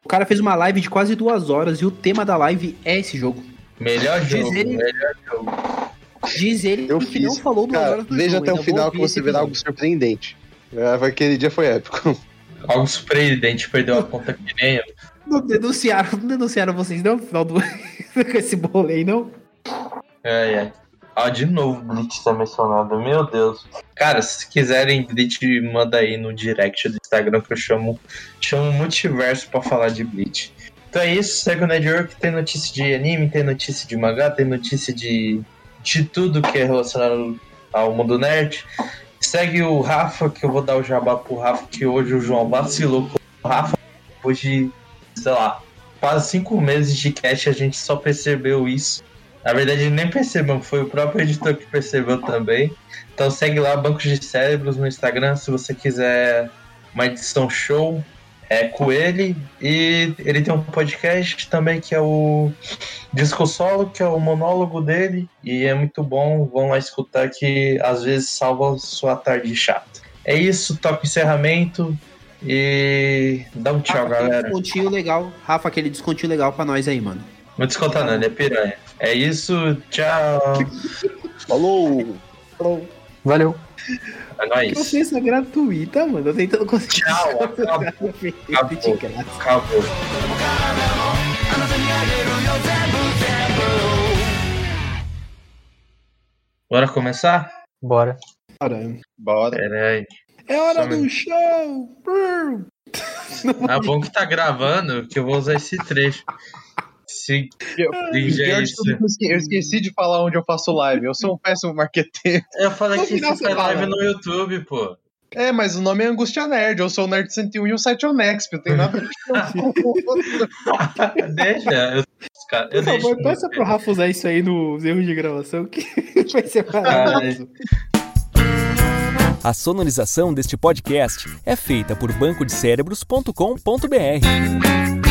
O cara fez uma live de quase duas horas e o tema da live é esse jogo. Melhor Diz jogo, ele- melhor jogo. Diz ele Eu que fiz. não falou duas Cara, horas do veja jogo. até o ainda final que você verá algo surpreendente. É, Aquele dia foi épico. Algo surpreendente, perdeu a conta que nem eu. Não denunciaram, não denunciaram vocês não no final do com esse bolo aí, não? Ai, ai. Ah, de novo Bleach tá mencionado, meu Deus. Cara, se quiserem Bleach, manda aí no direct do Instagram que eu chamo, chamo Multiverso pra falar de Bleach. Então é isso, segue o Network, tem notícia de anime, tem notícia de mangá, tem notícia de, de tudo que é relacionado ao mundo nerd. Segue o Rafa, que eu vou dar o jabá pro Rafa, que hoje o João vacilou com o Rafa. Hoje sei lá, quase cinco meses de cast a gente só percebeu isso. Na verdade, nem percebemos, foi o próprio editor que percebeu também. Então segue lá, Bancos de Cérebros no Instagram, se você quiser uma edição show, é com ele. E ele tem um podcast também que é o Disco Solo, que é o monólogo dele. E é muito bom, vão lá escutar que às vezes salva sua tarde chata. É isso, toca encerramento. E dá um tchau, Rafa, galera. Descontinho legal. Rafa, aquele descontinho legal pra nós aí, mano. Não desconta não, ele é piranha. É isso, tchau. Falou! Falou. Valeu. É nóis. Processa gratuita, mano. Eu tentando conseguir. Tchau, acabou. Acabou. Acabou. Bora começar? Bora. Bora. Bora. Peraí. É hora Só do show! Brrr. Ah, bom que tá gravando, que eu vou usar esse trecho. Se Eu, eu eu esqueci de falar onde eu faço live. Eu sou um péssimo marqueteiro. Eu falei que você foi live no YouTube, pô. É, mas o nome é Angústia Nerd. Eu sou o Nerd 101 e o site é o Nexp. Não tem nada a ver. Deixa. Eu, cara, eu Por favor, deixo. peça pro Rafa usar isso aí nos erros de gravação que vai ser maravilhoso. A sonorização deste podcast é feita por bancodecérebros.com.br.